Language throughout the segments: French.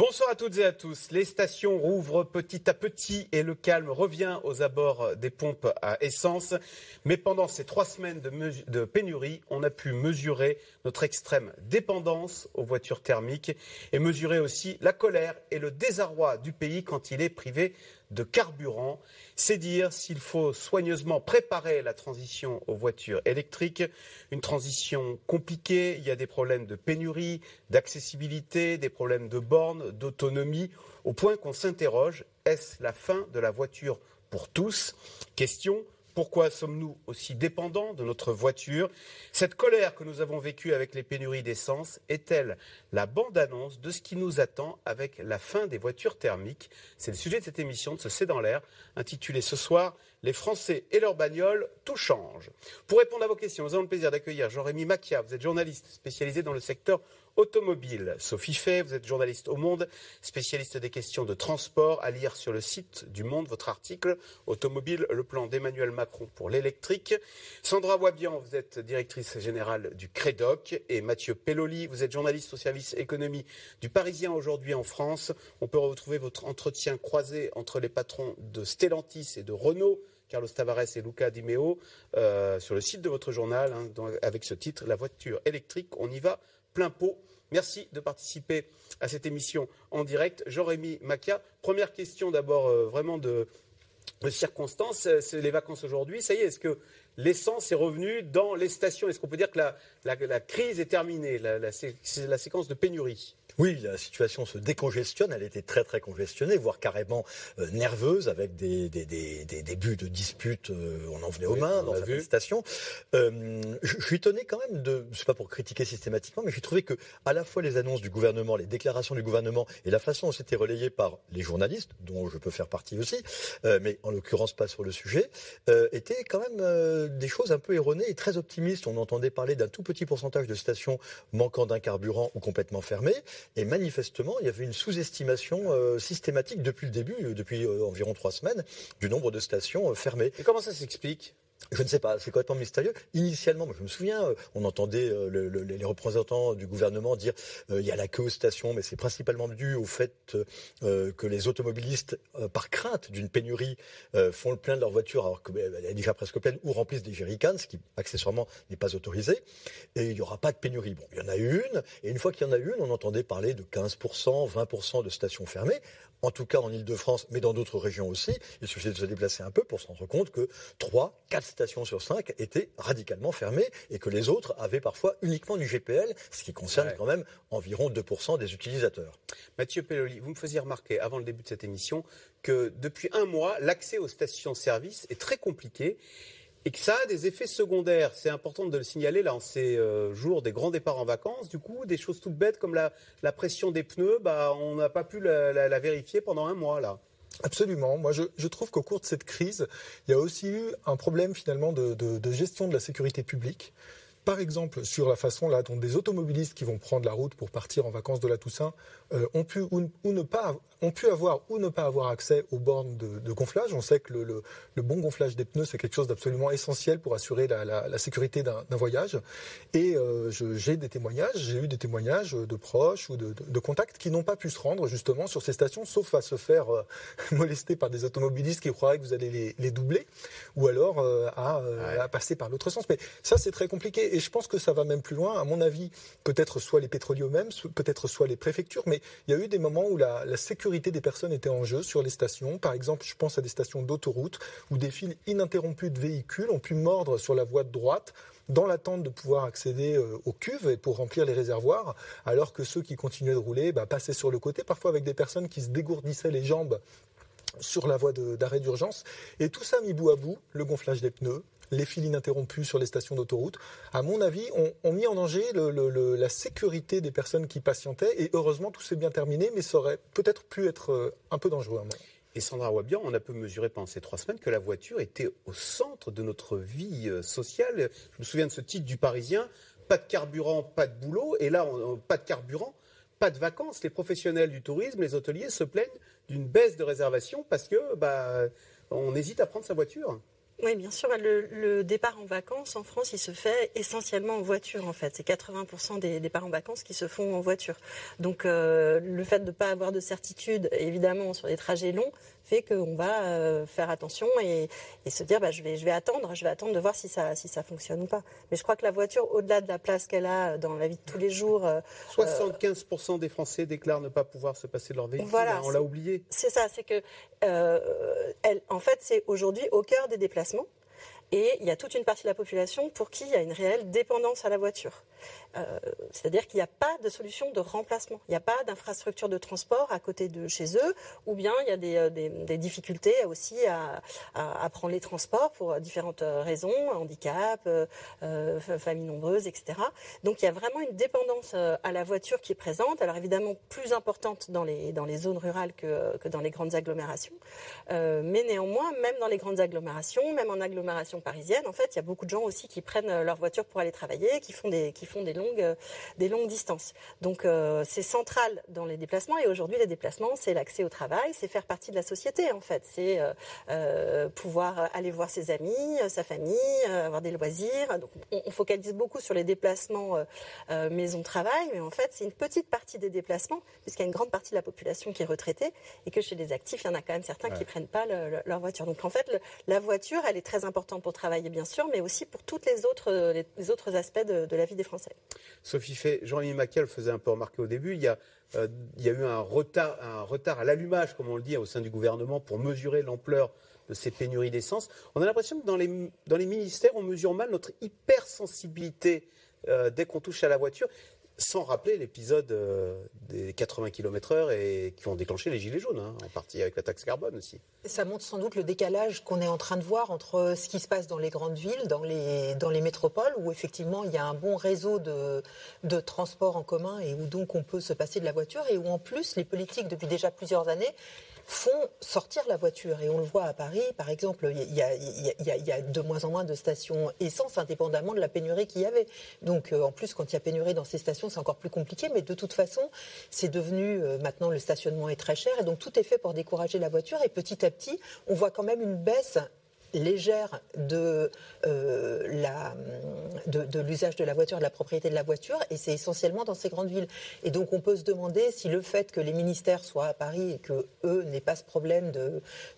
Bonsoir à toutes et à tous. Les stations rouvrent petit à petit et le calme revient aux abords des pompes à essence. Mais pendant ces trois semaines de, pénurie, on a pu mesurer notre extrême dépendance aux voitures thermiques et mesurer aussi la colère et le désarroi du pays quand il est privé de carburant. C'est dire s'il faut soigneusement préparer la transition aux voitures électriques. Une transition compliquée, il y a des problèmes de pénurie, d'accessibilité, des problèmes de bornes, d'autonomie, au point qu'on s'interroge, est-ce la fin de la voiture pour tous? Question pourquoi sommes-nous aussi dépendants de notre voiture? Cette colère que nous avons vécue avec les pénuries d'essence est-elle la bande-annonce de ce qui nous attend avec la fin des voitures thermiques? C'est le sujet de cette émission de ce C'est dans l'air, intitulée ce soir Les Français et leurs bagnoles, tout change. Pour répondre à vos questions, nous avons le plaisir d'accueillir Jean-Rémy Macchia. Vous êtes journaliste spécialisé dans le secteur automobile. Sophie Fay, vous êtes journaliste au Monde, spécialiste des questions de transport, à lire sur le site du Monde votre article Automobile, le plan d'Emmanuel Macron pour l'électrique. Sandra Wabian, vous êtes directrice générale du CREDOC. Et Mathieu Pelloli, vous êtes journaliste au service économie du Parisien aujourd'hui en France. On peut retrouver votre entretien croisé entre les patrons de Stellantis et de Renault. Carlos Tavares et Luca Di Meo, euh, sur le site de votre journal, hein, avec ce titre La voiture électrique, on y va plein pot. Merci de participer à cette émission en direct. Jean-Rémy Macia, première question d'abord euh, vraiment de, circonstances. C'est les vacances aujourd'hui. Ça y est, est-ce que l'essence est revenue dans les stations? Est-ce qu'on peut dire que la, crise est terminée, la séquence de pénurie? Oui, la situation se décongestionne. Elle était très très congestionnée, voire carrément euh, nerveuse, avec des, des, des, des débuts de disputes. Euh, on en venait aux mains dans la station. Euh, je, suis étonné quand même de, c'est pas pour critiquer systématiquement, mais j'ai trouvé que à la fois les annonces du gouvernement, les déclarations du gouvernement et la façon dont c'était relayé par les journalistes, dont je peux faire partie aussi, mais en l'occurrence pas sur le sujet, étaient quand même des choses un peu erronées et très optimistes. On entendait parler d'un tout petit pourcentage de stations manquant d'un carburant ou complètement fermées. Et manifestement, il y avait une sous-estimation euh, systématique depuis le début, euh, depuis euh, environ trois semaines, du nombre de stations fermées. Et comment ça s'explique? Je ne sais pas, c'est complètement mystérieux. Initialement, je me souviens, euh, on entendait euh, les représentants du gouvernement dire euh, il y a la stations, mais c'est principalement dû au fait que les automobilistes, par crainte d'une pénurie, font le plein de leur voiture alors qu'elle est déjà presque pleine ou remplissent des jerrycans, ce qui accessoirement n'est pas autorisé. Et il n'y aura pas de pénurie. Bon, il y en a une, et une fois qu'il y en a une, on entendait parler de 15%, 20% de stations fermées en tout cas en Ile-de-France, mais dans d'autres régions aussi. Il suffit de se déplacer un peu pour se rendre compte que 3, 4 stations sur 5 étaient radicalement fermées et que les autres avaient parfois uniquement du GPL, ce qui concerne quand même environ 2% des utilisateurs. Mathieu Pelloli, vous me faisiez remarquer avant le début de cette émission que depuis un mois, l'accès aux stations-service est très compliqué et que ça a des effets secondaires. C'est important de le signaler là en ces euh, jours des grands départs en vacances. Du coup, des choses toutes bêtes comme la, pression des pneus, bah, on n'a pas pu la, vérifier pendant un mois là. Absolument. Moi, je, trouve qu'au cours de cette crise, il y a aussi eu un problème finalement de gestion de la sécurité publique par exemple, sur la façon là dont des automobilistes qui vont prendre la route pour partir en vacances de la Toussaint euh, ont pu ou, ne pas ont pu avoir ou ne pas avoir accès aux bornes de, gonflage. On sait que le, bon gonflage des pneus c'est quelque chose d'absolument essentiel pour assurer la, sécurité d'un voyage. Et euh, j'ai des témoignages, j'ai eu des témoignages de proches ou de, contacts qui n'ont pas pu se rendre justement sur ces stations, sauf à se faire euh, molester par des automobilistes qui croiraient que vous allez les, doubler, ou alors à, à passer par l'autre sens. Mais ça c'est très compliqué et je pense que ça va même plus loin. À mon avis, peut-être soit les pétroliers eux-mêmes, peut-être soit les préfectures, mais il y a eu des moments où la, sécurité des personnes était en jeu sur les stations. Par exemple, je pense à des stations d'autoroute où des fils ininterrompus de véhicules ont pu mordre sur la voie de droite dans l'attente de pouvoir accéder euh, aux cuves et pour remplir les réservoirs, alors que ceux qui continuaient de rouler bah, passaient sur le côté, parfois avec des personnes qui se dégourdissaient les jambes sur la voie d'arrêt d'urgence. Et tout ça mis bout à bout, le gonflage des pneus, les fils ininterrompus sur les stations d'autoroute, à mon avis, ont, mis en danger la sécurité des personnes qui patientaient. Et heureusement, tout s'est bien terminé, mais ça aurait peut-être pu être euh, un peu dangereux. Et Sandra Wabian, on a pu mesurer pendant ces trois semaines que la voiture était au centre de notre vie euh, sociale. Je me souviens de ce titre du Parisien pas de carburant, pas de boulot. Et là, pas de carburant, pas de vacances. Les professionnels du tourisme, les hôteliers se plaignent d'une baisse de réservation parce que bah, on hésite à prendre sa voiture. Oui, bien sûr. Le, départ en vacances en France, il se fait essentiellement en voiture, en fait. C'est 80% des départs en vacances qui se font en voiture. Donc, euh, le fait de ne pas avoir de certitude, évidemment, sur des trajets longs, fait qu'on va euh, faire attention et, se dire bah, je, vais, je vais attendre, je vais attendre de voir si ça, si ça fonctionne ou pas. Mais je crois que la voiture, au-delà de la place qu'elle a dans la vie de tous les jours. 75% euh, des Français déclarent ne pas pouvoir se passer de leur véhicule. Voilà, on l'a oublié. C'est ça, c'est que, elle, en fait, c'est aujourd'hui au cœur des déplacements. Et il y a toute une partie de la population pour qui il y a une réelle dépendance à la voiture. Euh, c'est-à-dire qu'il n'y a pas de solution de remplacement. Il n'y a pas d'infrastructure de transport à côté de chez eux, ou bien il y a des, euh, difficultés aussi à, prendre les transports pour différentes euh, raisons, handicap, familles nombreuses, etc. Donc il y a vraiment une dépendance à la voiture qui est présente. Alors évidemment plus importante dans les, zones rurales que dans les grandes agglomérations. mais néanmoins, même dans les grandes agglomérations, même en agglomération parisienne, en fait, il y a beaucoup de gens aussi qui prennent leur voiture pour aller travailler, qui font des, qui font des longues, euh, des longues distances. Donc euh, c'est central dans les déplacements et aujourd'hui les déplacements c'est l'accès au travail, c'est faire partie de la société en fait, c'est euh, pouvoir aller voir ses amis, sa famille, avoir des loisirs. Donc on, focalise beaucoup sur les déplacements maison-travail, mais en fait c'est une petite partie des déplacements puisqu'il y a une grande partie de la population qui est retraitée et que chez les actifs il y en a quand même certains qui prennent pas leur voiture. Donc en fait la voiture elle est très importante pour travailler bien sûr, mais aussi pour tous les autres, les, autres aspects de, la vie des Français. Sophie Fay, Jean-Louis Macal faisait un peu remarquer au début, il y a, euh, eu un retard, à l'allumage, comme on le dit, au sein du gouvernement pour mesurer l'ampleur de ces pénuries d'essence. On a l'impression que dans les, dans les ministères, on mesure mal notre hypersensibilité euh, dès qu'on touche à la voiture sans rappeler l'épisode euh, des 80 km/h et qui ont déclenché les gilets jaunes, hein, en partie avec la taxe carbone aussi. Ça montre sans doute le décalage qu'on est en train de voir entre ce qui se passe dans les grandes villes, dans les, métropoles, où effectivement il y a un bon réseau de, de transport en commun et où donc on peut se passer de la voiture, et où en plus les politiques, depuis déjà plusieurs années, font sortir la voiture. Et on le voit à Paris, par exemple, il y, a, de moins en moins de stations essence, indépendamment de la pénurie qu'il y avait. Donc, euh, en plus, quand il y a pénurie dans ces stations, c'est encore plus compliqué. Mais de toute façon, c'est devenu, euh, maintenant, le stationnement est très cher. Et donc, tout est fait pour décourager la voiture. Et petit à petit, on voit quand même une baisse légère de, euh, la, de, l'usage de la voiture, de la propriété de la voiture, et c'est essentiellement dans ces grandes villes. Et donc on peut se demander si le fait que les ministères soient à Paris et que eux n'aient pas ce problème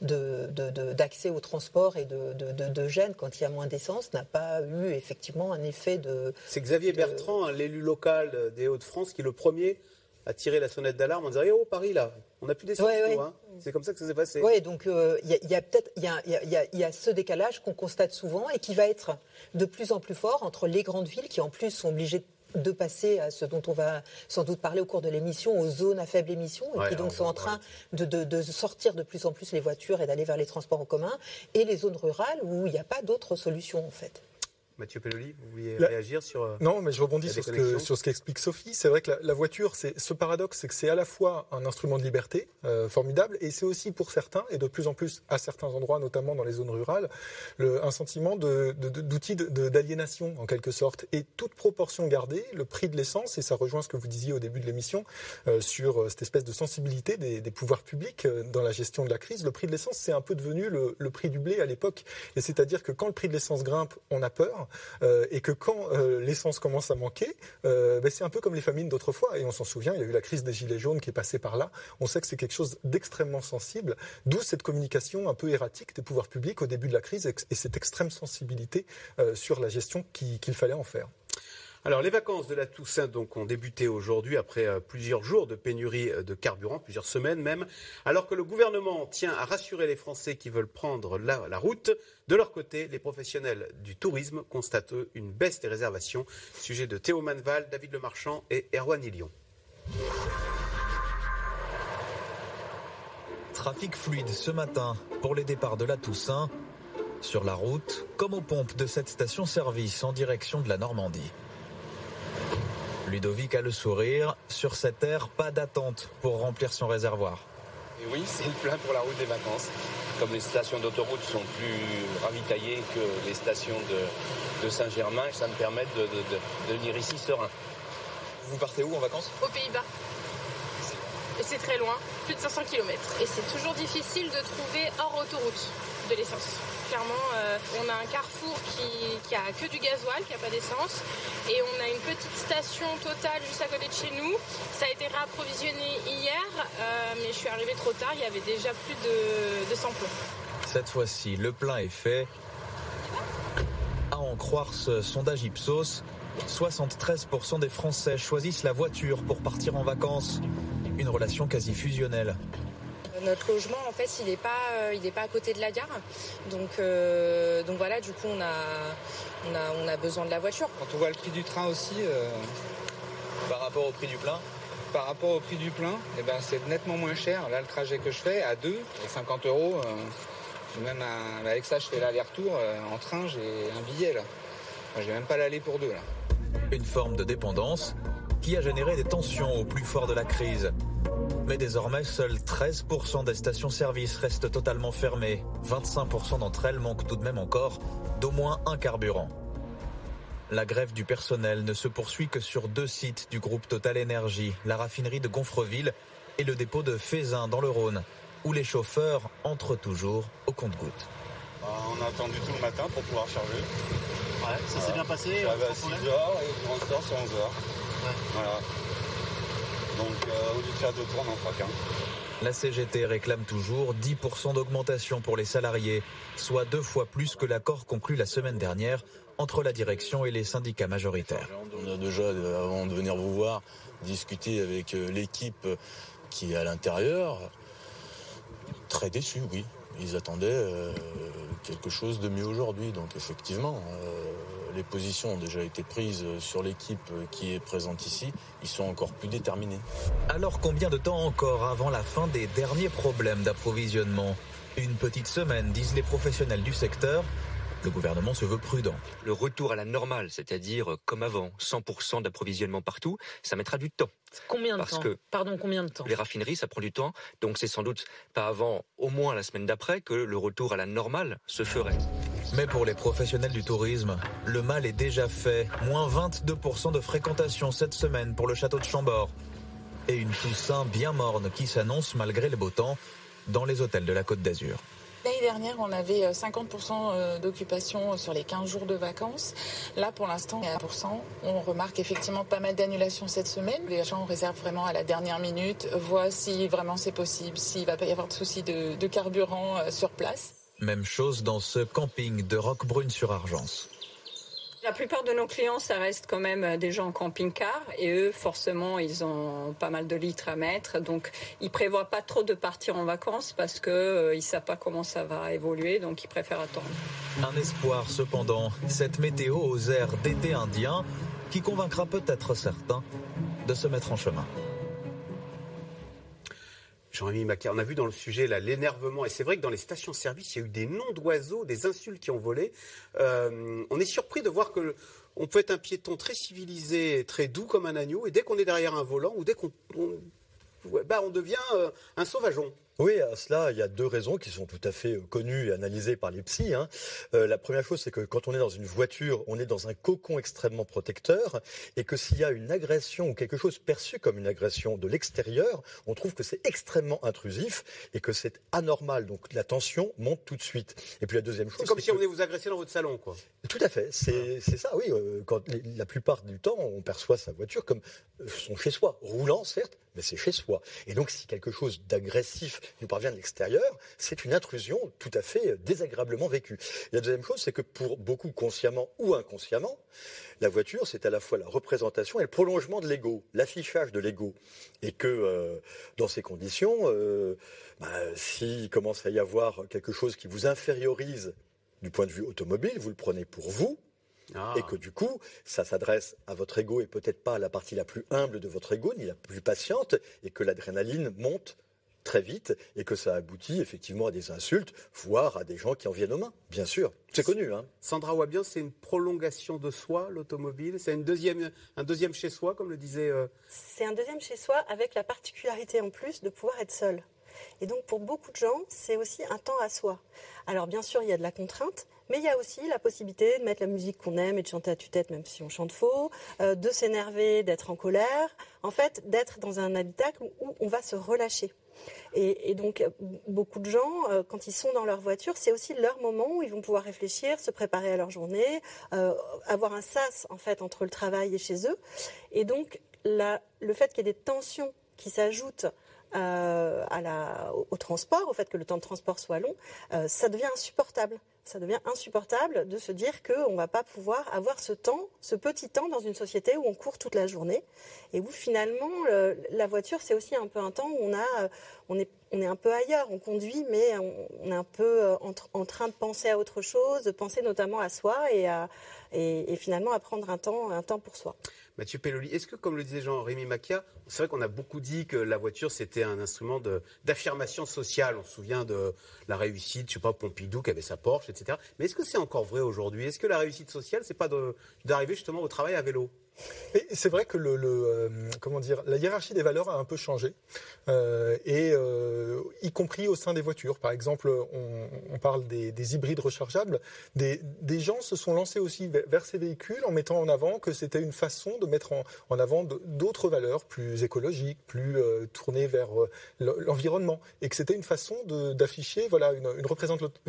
d'accès au transport et de, gêne quand il y a moins d'essence n'a pas eu effectivement un effet de... C'est Xavier Bertrand, hein, l'élu local des Hauts-de-France, qui est le premier à tirer la sonnette d'alarme en disant Oh, Paris, là, on n'a plus d'essence. Hein. C'est comme ça que ça s'est passé. Oui, donc il y a, peut-être il y a, ce décalage qu'on constate souvent et qui va être de plus en plus fort entre les grandes villes qui, en plus, sont obligées de passer à ce dont on va sans doute parler au cours de l'émission, aux zones à faible émission, et qui donc sont en train de, de, sortir de plus en plus les voitures et d'aller vers les transports en commun, et les zones rurales où il n'y a pas d'autre solution en fait. Mathieu Pelloli, vous vouliez réagir sur. Euh, non, mais je rebondis sur ce, sur ce, qu'explique Sophie. C'est vrai que la, voiture, c'est ce paradoxe, c'est que c'est à la fois un instrument de liberté euh, formidable, et c'est aussi pour certains, et de plus en plus à certains endroits, notamment dans les zones rurales, le, un sentiment d'outil d'aliénation, en quelque sorte. Et toute proportion gardée, le prix de l'essence, et ça rejoint ce que vous disiez au début de l'émission, euh, sur cette espèce de sensibilité des, des pouvoirs publics dans la gestion de la crise, le prix de l'essence, c'est un peu devenu le, le prix du blé à l'époque. Et c'est-à-dire que quand le prix de l'essence grimpe, on a peur. Euh, et que quand euh, l'essence commence à manquer, euh, ben, c'est un peu comme les famines d'autrefois. Et on s'en souvient, il y a eu la crise des Gilets jaunes qui est passée par là. On sait que c'est quelque chose d'extrêmement sensible, d'où cette communication un peu erratique des pouvoirs publics au début de la crise et cette extrême sensibilité sur la gestion qu'il fallait en faire. Alors, les vacances de la Toussaint donc, ont débuté aujourd'hui après euh, plusieurs jours de pénurie euh, de carburant, plusieurs semaines même, alors que le gouvernement tient à rassurer les Français qui veulent prendre la, route. De leur côté, les professionnels du tourisme constatent une baisse des réservations. Sujet de Théo Manval, David Lemarchand et Erwan Ilion. Trafic fluide ce matin pour les départs de la Toussaint. Sur la route, comme aux pompes de cette station-service en direction de la Normandie. Ludovic a le sourire. Sur cette aire, pas d'attente pour remplir son réservoir. Et oui, c'est le plein pour la route des vacances. Comme les stations d'autoroute sont plus ravitaillées que les stations de, Saint-Germain, ça me permet de, venir ici serein. Vous partez où en vacances? Aux Pays-Bas. Et c'est très loin, plus de 500 km. Et c'est toujours difficile de trouver hors autoroute de l'essence. Clairement, euh, on a un carrefour qui, qui a que du gasoil, qui n'a pas d'essence. Et on a une petite station totale juste à côté de chez nous. Ça a été réapprovisionné hier, euh, mais je suis arrivée trop tard, il y avait déjà plus de, de 100 plombs. Cette fois-ci, le plein est fait. À en croire ce sondage Ipsos, 73% des Français choisissent la voiture pour partir en vacances. Une relation quasi fusionnelle. Notre logement, en fait, il n'est pas, euh, il est pas à côté de la gare. Donc, euh, donc voilà, du coup, on a, on, a, on a besoin de la voiture. Quand on voit le prix du train aussi, euh, Par rapport au prix du plein par rapport au prix du plein, eh ben, c'est nettement moins cher. Là, le trajet que je fais à 2, 50 euros. euh, même à- avec ça, je fais l'aller-retour. euh, en train, j'ai un billet là. J'ai même pas l'aller pour deux là. Une forme de dépendance qui a généré des tensions au plus fort de la crise. Mais désormais, seuls 13% des stations-service restent totalement fermées. 25% d'entre elles manquent tout de même encore d'au moins un carburant. La grève du personnel ne se poursuit que sur deux sites du groupe Total Énergie, la raffinerie de Gonfreville et le dépôt de Fézin dans le Rhône, où les chauffeurs entrent toujours au compte-gouttes. Bah, on a attendu tout le matin pour pouvoir charger. Ouais, ça s'est bien passé. Ouais, bah, 6h bah, et sur 11h. Voilà. Donc euh, au lieu de faire deux tours, on en fera. La CGT réclame toujours 10% d'augmentation pour les salariés, soit deux fois plus que l'accord conclu la semaine dernière entre la direction et les syndicats majoritaires. On a déjà, euh, avant de venir vous voir, discuté avec euh, l'équipe qui est à l'intérieur. Très déçu, oui. Ils attendaient quelque chose de mieux aujourd'hui. Donc effectivement, les positions ont déjà été prises sur l'équipe qui est présente ici. Ils sont encore plus déterminés. Alors combien de temps encore avant la fin des derniers problèmes d'approvisionnement? Une petite semaine, disent les professionnels du secteur. Le gouvernement se veut prudent. Le retour à la normale, c'est-à-dire comme avant, 100% d'approvisionnement partout, ça mettra du temps. Combien de Parce temps que Pardon, combien de temps les raffineries, ça prend du temps, donc c'est sans doute pas avant, au moins la semaine d'après, que le retour à la normale se ferait. Mais pour les professionnels du tourisme, le mal est déjà fait. Moins 22% de fréquentation cette semaine pour le château de Chambord. Et une Toussaint bien morne qui s'annonce malgré le beau temps dans les hôtels de la Côte d'Azur. L'année dernière, on avait euh, 50% d'occupation sur les 15 jours de vacances. Là, pour l'instant, on est à 1%. On remarque effectivement pas mal d'annulations cette semaine. Les gens réservent vraiment à la dernière minute, voient si vraiment c'est possible, s'il va pas y avoir de soucis de, carburant euh, sur place. Même chose dans ce camping de Roquebrune-sur-Argence. La plupart de nos clients, ça reste quand même des gens en camping-car et eux, forcément, ils ont pas mal de litres à mettre. Donc, ils prévoient pas trop de partir en vacances parce que euh, ils savent pas comment ça va évoluer, donc ils préfèrent attendre. Un espoir cependant, cette météo aux airs d'été indien qui convaincra peut-être certains de se mettre en chemin. Jean-Rémy Macaire, on a vu dans le sujet là l'énervement, et c'est vrai que dans les stations-service, il y a eu des noms d'oiseaux, des insultes qui ont volé. Euh, on est surpris de voir que on peut être un piéton très civilisé, très doux comme un agneau, et dès qu'on est derrière un volant ou dès qu'on on, bah, on devient euh, un sauvageon. Oui, à cela, il y a deux raisons qui sont tout à fait euh, connues et analysées par les psys. hein. Euh, la première chose, c'est que quand on est dans une voiture, on est dans un cocon extrêmement protecteur et que s'il y a une agression ou quelque chose perçu comme une agression de l'extérieur, on trouve que c'est extrêmement intrusif et que c'est anormal. Donc la tension monte tout de suite. Et puis la deuxième chose, C'est comme si que- on venait vous agresser dans votre salon, quoi. tout à fait, c'est ça, oui. euh, Quand, la plupart du temps, on perçoit sa voiture comme son chez-soi. Roulant, certes, mais c'est chez soi. Et donc, si quelque chose d'agressif nous parvient de l'extérieur, c'est une intrusion tout à fait euh, désagréablement vécue. La deuxième chose, c'est que pour beaucoup, consciemment ou inconsciemment, la voiture, c'est à la fois la représentation et le prolongement de l'ego, l'affichage de l'ego. Et que euh, dans ces conditions, euh, bah, s'il commence à y avoir quelque chose qui vous infériorise du point de vue automobile, vous le prenez pour vous, Ah. et que du coup, ça s'adresse à votre ego et peut-être pas à la partie la plus humble de votre ego, ni la plus patiente, et que l'adrénaline monte très vite et que ça aboutit effectivement à des insultes, voire à des gens qui en viennent aux mains, bien sûr. C'est connu, hein. Sandra Wabian, c'est une prolongation de soi, l'automobile. C'est une deuxième, un deuxième chez soi, comme le disait. euh, C'est un deuxième chez soi avec la particularité en plus de pouvoir être seul. Et donc pour beaucoup de gens, c'est aussi un temps à soi. Alors bien sûr, il y a de la contrainte, mais il y a aussi la possibilité de mettre la musique qu'on aime et de chanter à tue-tête même si on chante faux, euh, de s'énerver, d'être en colère, en fait d'être dans un habitacle où on va se relâcher. Et, donc, beaucoup de gens, euh, quand ils sont dans leur voiture, c'est aussi leur moment où ils vont pouvoir réfléchir, se préparer à leur journée, euh, avoir un sas, en fait, entre le travail et chez eux. Et donc, le fait qu'il y ait des tensions qui s'ajoutent euh, au, transport, au fait que le temps de transport soit long, ça devient insupportable ça devient insupportable de se dire qu'on ne va pas pouvoir avoir ce temps, ce petit temps dans une société où on court toute la journée et où finalement la voiture c'est aussi un peu un temps où on a, on est, on est un peu ailleurs, on conduit mais on, est un peu euh, en, train de penser à autre chose, de penser notamment à soi et, finalement à prendre un temps, un temps pour soi. Mathieu Pelloli, est-ce que, comme le disait Jean-Rémy Macchia, c'est vrai qu'on a beaucoup dit que la voiture, c'était un instrument d'affirmation sociale. On se souvient de la réussite, je sais pas, Pompidou qui avait sa Porsche, etc. Mais est-ce que c'est encore vrai aujourd'hui? Est-ce que la réussite sociale, c'est pas d'arriver justement au travail à vélo? C'est vrai que euh, comment dire, la hiérarchie des valeurs a un peu changé, euh, et euh, y compris au sein des voitures. Par exemple, on, parle des, hybrides rechargeables. Des, gens se sont lancés aussi vers, ces véhicules en mettant en avant que c'était une façon de mettre en, avant d'autres valeurs plus écologiques, plus tournées vers l'environnement, et que c'était une façon d'afficher voilà une, une,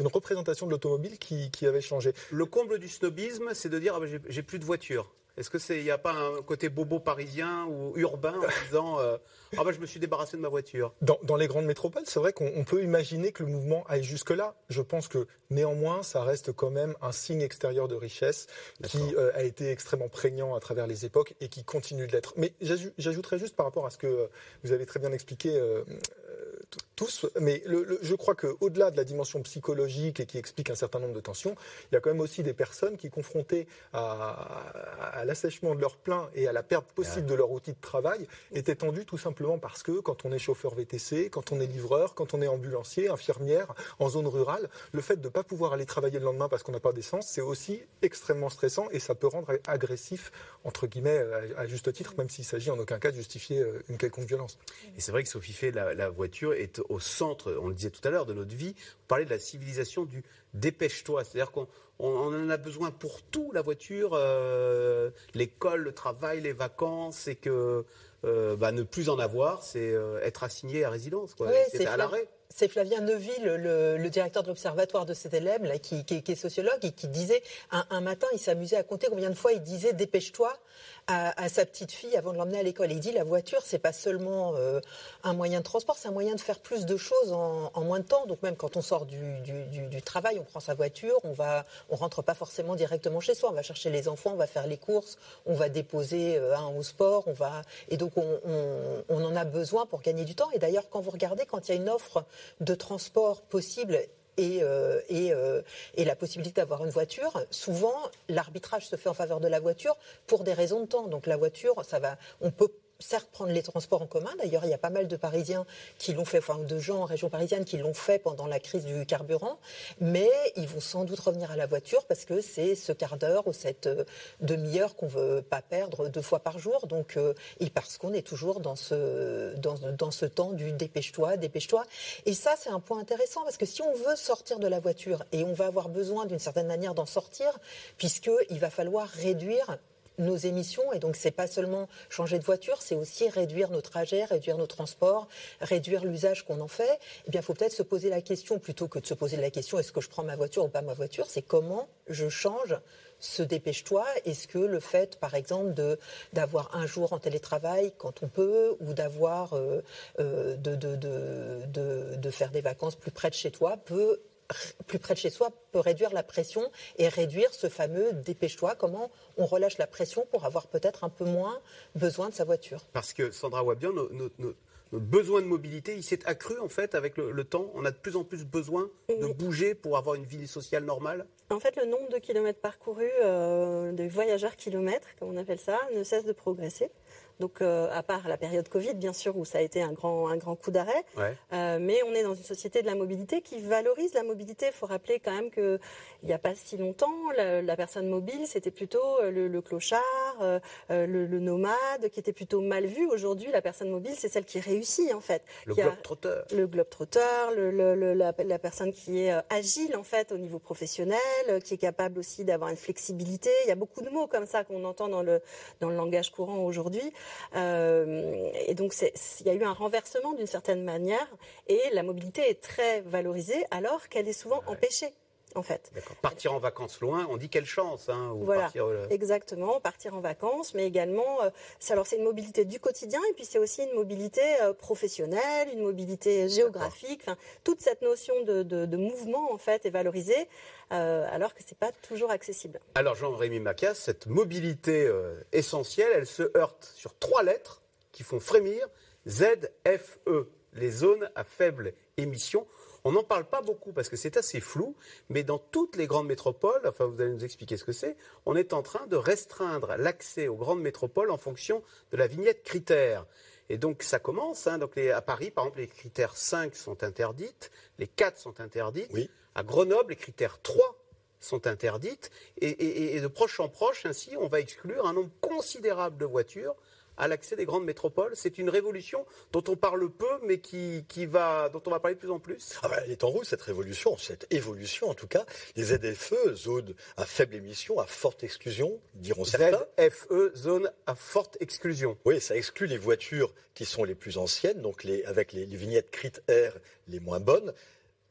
représentation de l'automobile qui, avait changé. Le comble du snobisme, c'est de dire ah ben, j'ai plus de voiture. Est-ce qu'il n'y a pas un côté bobo parisien ou urbain en disant euh, Ah ben je me suis débarrassé de ma voiture? Dans, les grandes métropoles, c'est vrai qu'on peut imaginer que le mouvement aille jusque-là. Je pense que néanmoins, ça reste quand même un signe extérieur de richesse qui euh, a été extrêmement prégnant à travers les époques et qui continue de l'être. Mais j'ajouterais juste par rapport à ce que euh, vous avez très bien expliqué tous, mais je crois qu'au-delà de la dimension psychologique et qui explique un certain nombre de tensions, il y a quand même aussi des personnes qui, confrontées à, l'assèchement de leur plein et à la perte possible de leur outil de travail, étaient tendues tout simplement parce que quand on est chauffeur VTC, quand on est livreur, quand on est ambulancier, infirmière, en zone rurale, le fait de ne pas pouvoir aller travailler le lendemain parce qu'on n'a pas d'essence, c'est aussi extrêmement stressant et ça peut rendre agressif, entre guillemets, à, juste titre, même s'il s'agit en aucun cas de justifier euh, une quelconque violence. Et c'est vrai que Sophie fait la, la voiture est au centre, on le disait tout à l'heure, de notre vie. Vous parlez de la civilisation du dépêche-toi. C'est-à-dire qu'on en a besoin pour tout, la voiture, euh, l'école, le travail, les vacances, et que euh, bah, ne plus en avoir, c'est euh, être assigné à résidence. c'est à l'arrêt c'est Flavien Neuville, le, directeur de l'Observatoire de élève, là, qui, est sociologue, et qui disait un, matin, il s'amusait à compter combien de fois il disait dépêche-toi à, sa petite fille avant de l'emmener à l'école. il dit la voiture, c'est pas seulement euh, un moyen de transport, c'est un moyen de faire plus de choses en, moins de temps. Donc même quand on sort du, travail, on prend sa voiture, on va, on rentre pas forcément directement chez soi. On va chercher les enfants, on va faire les courses, on va déposer euh, un au sport, on va et donc on, en a besoin pour gagner du temps. Et d'ailleurs, quand vous regardez, quand il y a une offre de transport possible et, euh, euh, et, la possibilité d'avoir une voiture, souvent l'arbitrage se fait en faveur de la voiture pour des raisons de temps. Donc la voiture, ça va, on peut certes prendre les transports en commun. D'ailleurs, il y a pas mal de Parisiens qui l'ont fait, enfin de gens en région parisienne qui l'ont fait pendant la crise du carburant, mais ils vont sans doute revenir à la voiture parce que c'est ce quart d'heure ou cette euh, demi-heure qu'on veut pas perdre deux fois par jour. Donc, euh, et parce qu'on est toujours dans ce dans, dans ce temps du dépêche-toi, dépêche-toi. Et ça, c'est un point intéressant parce que si on veut sortir de la voiture et on va avoir besoin d'une certaine manière d'en sortir, puisqu'il va falloir réduire nos émissions. Et donc, c'est pas seulement changer de voiture, c'est aussi réduire nos trajets, réduire nos transports, réduire l'usage qu'on en fait. Eh bien, il faut peut-être se poser la question, plutôt que de se poser la question est-ce que je prends ma voiture ou pas ma voiture, c'est comment je change ce dépêche-toi? Est-ce que le fait, par exemple, de d'avoir un jour en télétravail quand on peut, ou d'avoir euh, euh, de, de, de, de, faire des vacances plus près de chez toi, peut plus près de chez soi peut réduire la pression et réduire ce fameux dépêche-toi. Comment on relâche la pression pour avoir peut-être un peu moins besoin de sa voiture? Parce que Sandra Wabian, notre besoin de mobilité, il s'est accru en fait avec le, temps. On a de plus en plus besoin de bouger pour avoir une vie sociale normale. En fait, le nombre de kilomètres parcourus, euh, de voyageurs kilomètres, comme on appelle ça, ne cesse de progresser. Donc, euh, à part la période Covid, bien sûr, où ça a été un grand, un grand coup d'arrêt. Ouais. Euh, mais on est dans une société de la mobilité qui valorise la mobilité. Il faut rappeler quand même qu'il n'y a pas si longtemps, la, la personne mobile, c'était plutôt euh, le, le clochard, euh, le, le nomade, qui était plutôt mal vu. Aujourd'hui, la personne mobile, c'est celle qui réussit, en fait. Le globe-trotteur. le globe-trotteur, la, la personne qui est agile en fait au niveau professionnel, qui est capable aussi d'avoir une flexibilité. Il y a beaucoup de mots comme ça qu'on entend dans le dans le langage courant aujourd'hui. Euh, et donc il y a eu un renversement d'une certaine manière et la mobilité est très valorisée alors qu'elle est souvent empêchée en fait. Partir en vacances loin, on dit quelle chance. Hein, ou Voilà, partir, euh, exactement, partir en vacances, mais également, euh, c'est- alors c'est une mobilité du quotidien et puis c'est aussi une mobilité euh, professionnelle, une mobilité géographique. Toute cette notion de, de- de mouvement en fait est valorisée, alors que c'est pas toujours accessible. Alors Jean-Rémy Macias, cette mobilité essentielle, elle se heurte sur trois lettres qui font frémir ZFE, les zones à faible émission. On n'en parle pas beaucoup parce que c'est assez flou, mais dans toutes les grandes métropoles, enfin vous allez nous expliquer ce que c'est, on est en train de restreindre l'accès aux grandes métropoles en fonction de la vignette critère. Et donc ça commence, hein, donc les- à Paris par exemple les critères 5 sont interdites, les 4 sont interdites, à Grenoble les critères 3 sont interdites, et, et- et de proche en proche, ainsi, on va exclure un nombre considérable de voitures à l'accès des grandes métropoles. C'est une révolution dont on parle peu, mais qui, qui va, dont on va parler de plus en plus. Ah bah, elle est en route, cette révolution, cette évolution en tout cas. Les ZFE, zones à faible émission, à forte exclusion, diront certains. ZFE, zone à forte exclusion. Oui, ça exclut les voitures qui sont les plus anciennes, donc les, avec les, les vignettes critères les moins bonnes,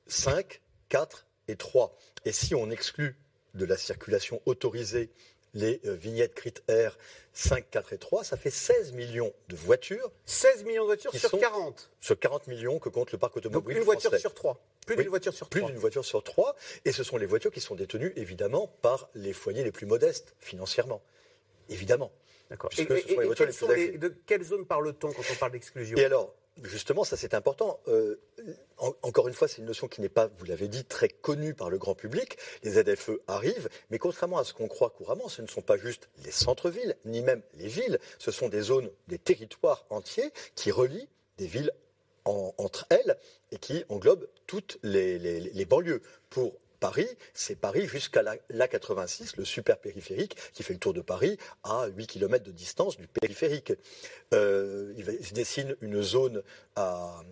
5, 4 et 3. Et si on exclut de la circulation autorisée les euh, vignettes critères 5, 4 et 3, ça fait 16 millions de voitures. 16 millions de voitures sur sont 40. Sur 40 millions que compte le parc Donc automobile une voiture français. sur trois. Plus Oui, d'une voiture sur Plus trois. d'une voiture sur trois. Et ce sont les voitures qui sont détenues, évidemment, par les foyers les plus modestes, financièrement. Évidemment. D'accord. Et- et- et quelles les plus les- de quelle zone parle-t-on quand on parle d'exclusion? Et alors, justement, ça c'est important. Euh, en- encore une fois, c'est une notion qui n'est pas, vous l'avez dit, très connue par le grand public. Les ZFE arrivent, mais contrairement à ce qu'on croit couramment, ce ne sont pas juste les centres-villes, ni même les villes. Ce sont des zones, des territoires entiers qui relient des villes en- entre elles et qui englobent toutes les, les- les banlieues. Pour Paris, c'est Paris jusqu'à la, l'A86, le super périphérique qui fait le tour de Paris à 8 km de distance du périphérique. Euh, il, va- il se dessine une zone à,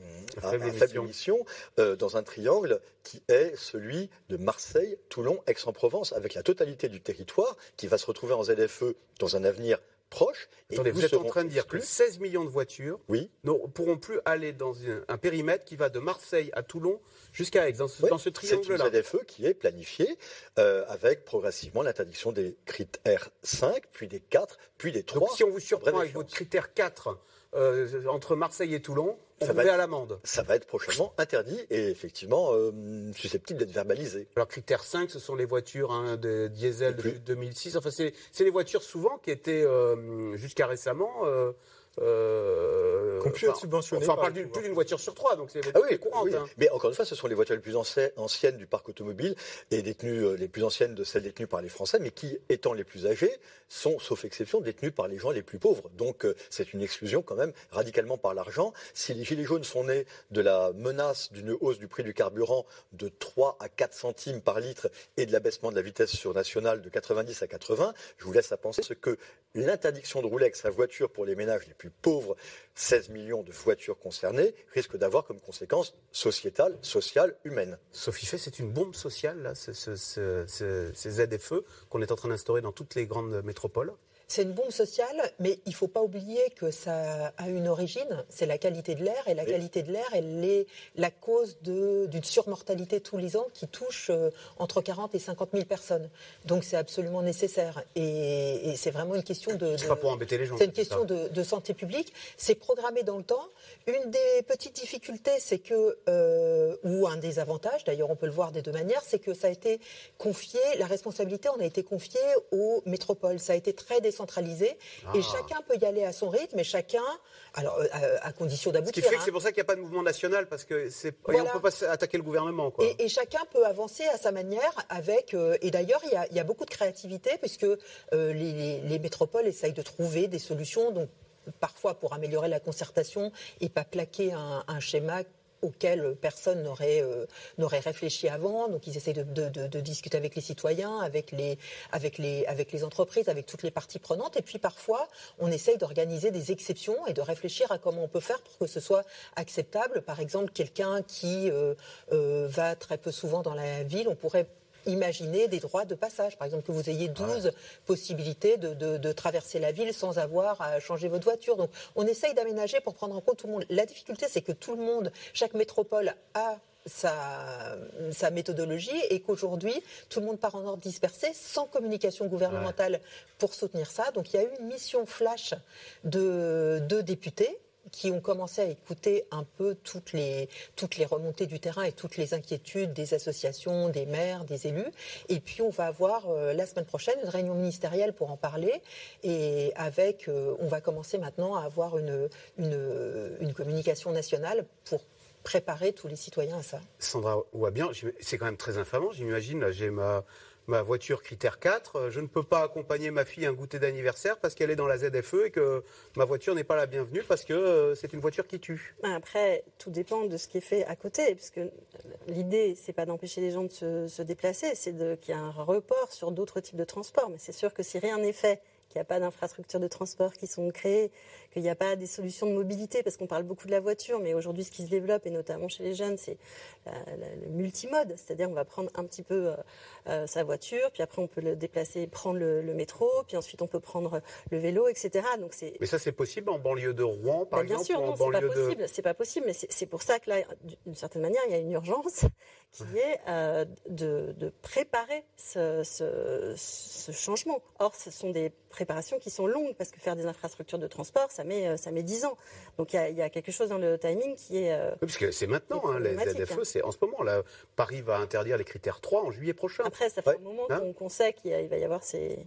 À faible émission euh, dans un triangle qui est celui de Marseille, Toulon, Aix-en-Provence, avec la totalité du territoire qui va se retrouver en ZFE dans un avenir proche. Attendez, vous êtes en train de dire que exclus- 16 millions de voitures oui. ne pourront plus aller dans un, un périmètre qui va de Marseille à Toulon jusqu'à Aix, dans ce, dans ce C'est triangle-là. une ZFE qui est planifiée euh, avec progressivement l'interdiction des critères 5, puis des 4, puis des 3. Donc si on vous surprend avec votre critère 4 euh, entre Marseille et Toulon, on Ça va être- à l'amende. Ça va être prochainement interdit et effectivement euh, susceptible d'être verbalisé. Alors critère 5, ce sont les voitures hein, de diesel depuis 2006. Enfin, c'est c'est les voitures souvent qui étaient euh, jusqu'à récemment... Euh, euh, enfin, Enfin, on par parle plus d'une voiture sur trois, donc c'est Ah oui, oui. hein. mais encore une fois, ce sont les voitures les plus anci- anciennes du parc automobile et détenues, euh, les plus anciennes de celles détenues par les Français, mais qui, étant les plus âgées, sont, sauf exception, détenues par les gens les plus pauvres. Donc euh, c'est une exclusion quand même radicalement par l'argent. Si les gilets jaunes sont nés de la menace d'une hausse du prix du carburant de 3 à 4 centimes par litre et de l'abaissement de la vitesse sur nationale de 90 à 80, je vous laisse à penser ce que l'interdiction de rouler avec sa voiture pour les ménages les plus pauvres, 16 millions de voitures concernées, risque d'avoir comme conséquence sociétale, sociale, humaine. Sophie Fay, c'est une bombe sociale, là, ce- ce- ce- ce- ces ZFE qu'on est en train d'instaurer dans toutes les grandes métropoles? C'est une bombe sociale, mais il ne faut pas oublier que ça a une origine, c'est la qualité de l'air, et la Oui. qualité de l'air, elle est la cause d'une surmortalité tous les ans qui touche euh, entre 40 et 50 000 personnes. Donc c'est absolument nécessaire, et, et c'est vraiment une question de... C'est pas pour embêter les gens. c'est une question de santé publique. C'est programmé dans le temps. Une des petites difficultés, c'est que, euh, ou un des avantages, d'ailleurs on peut le voir des deux manières, c'est que ça a été confié, la responsabilité en a été confiée aux métropoles. Ça a été très décentralisé Ah. et chacun peut y aller à son rythme et chacun, alors euh, à, à condition Ce qui d'aboutir. fait que hein. c'est pour ça qu'il n'y a pas de mouvement national, parce que c'est. Voilà. on peut pas attaquer le gouvernement, quoi. Et, et chacun peut avancer à sa manière avec. euh, et d'ailleurs, il y a, il y a beaucoup de créativité puisque euh, les, les- les métropoles essayent de trouver des solutions. Donc, parfois pour améliorer la concertation et pas plaquer un, un schéma auquel personne n'aurait euh, n'aurait réfléchi avant. Donc ils de, de, de, discuter avec les citoyens, avec les, avec, les, avec les entreprises, avec toutes les parties prenantes. Et puis parfois, on essaye d'organiser des exceptions et de réfléchir à comment on peut faire pour que ce soit acceptable. Par exemple, quelqu'un qui euh, euh, va très peu souvent dans la ville, on pourrait imaginer des droits de passage. Par exemple, que vous ayez 12 ouais. possibilités de, de, de, traverser la ville sans avoir à changer votre voiture. Donc, on essaye d'aménager pour prendre en compte tout le monde. La difficulté, c'est que tout le monde, chaque métropole a sa, sa, méthodologie et qu'aujourd'hui, tout le monde part en ordre dispersé sans communication gouvernementale ouais. pour soutenir ça. Donc, il y a eu une mission flash de, de députés qui ont commencé à écouter un peu toutes les, toutes les remontées du terrain et toutes les inquiétudes des associations, des maires, des élus. Et puis on va avoir euh, la semaine prochaine une réunion ministérielle pour en parler. Et avec, euh, on va commencer maintenant à avoir une, une, communication nationale pour préparer tous les citoyens à ça. Sandra Ouabian, c'est quand même très infamant, j'imagine. J'ai ma ma voiture critère 4, je ne peux pas accompagner ma fille à un goûter d'anniversaire parce qu'elle est dans la ZFE et que ma voiture n'est pas la bienvenue parce que euh, c'est une voiture qui tue. Après, tout dépend de ce qui est fait à côté, puisque l'idée, c'est pas d'empêcher les gens de se, se déplacer, c'est qu'il y a un report sur d'autres types de transports. Mais c'est sûr que si rien n'est fait, qu'il n'y a pas d'infrastructures de transport qui sont créées, qu'il n'y a pas des solutions de mobilité, parce qu'on parle beaucoup de la voiture, mais aujourd'hui ce qui se développe, et notamment chez les jeunes, c'est le multimode, c'est-à-dire on va prendre un petit peu euh, euh, sa voiture, puis après on peut le déplacer, prendre le, le, métro, puis ensuite on peut prendre le vélo, etc. Donc c'est. Mais ça c'est possible en banlieue de Rouen, par bien exemple. Bien sûr, non, c'est pas possible. De... C'est pas possible, mais c'est pour ça que là, d'une certaine manière, il y a une urgence qui est euh, de, de, préparer ce, ce, ce, changement. Or, ce sont des préparations qui sont longues parce que faire des infrastructures de transport, ça met ça met dix ans. Donc il y, a, il y, a, quelque chose dans le timing qui est. Euh, oui, parce que c'est maintenant, hein, les ZFE, hein. c'est en ce moment. Là, Paris va interdire les critères 3 en juillet prochain. Après, ça fait ouais. un moment hein qu'on qu sait qu'il va y avoir ces.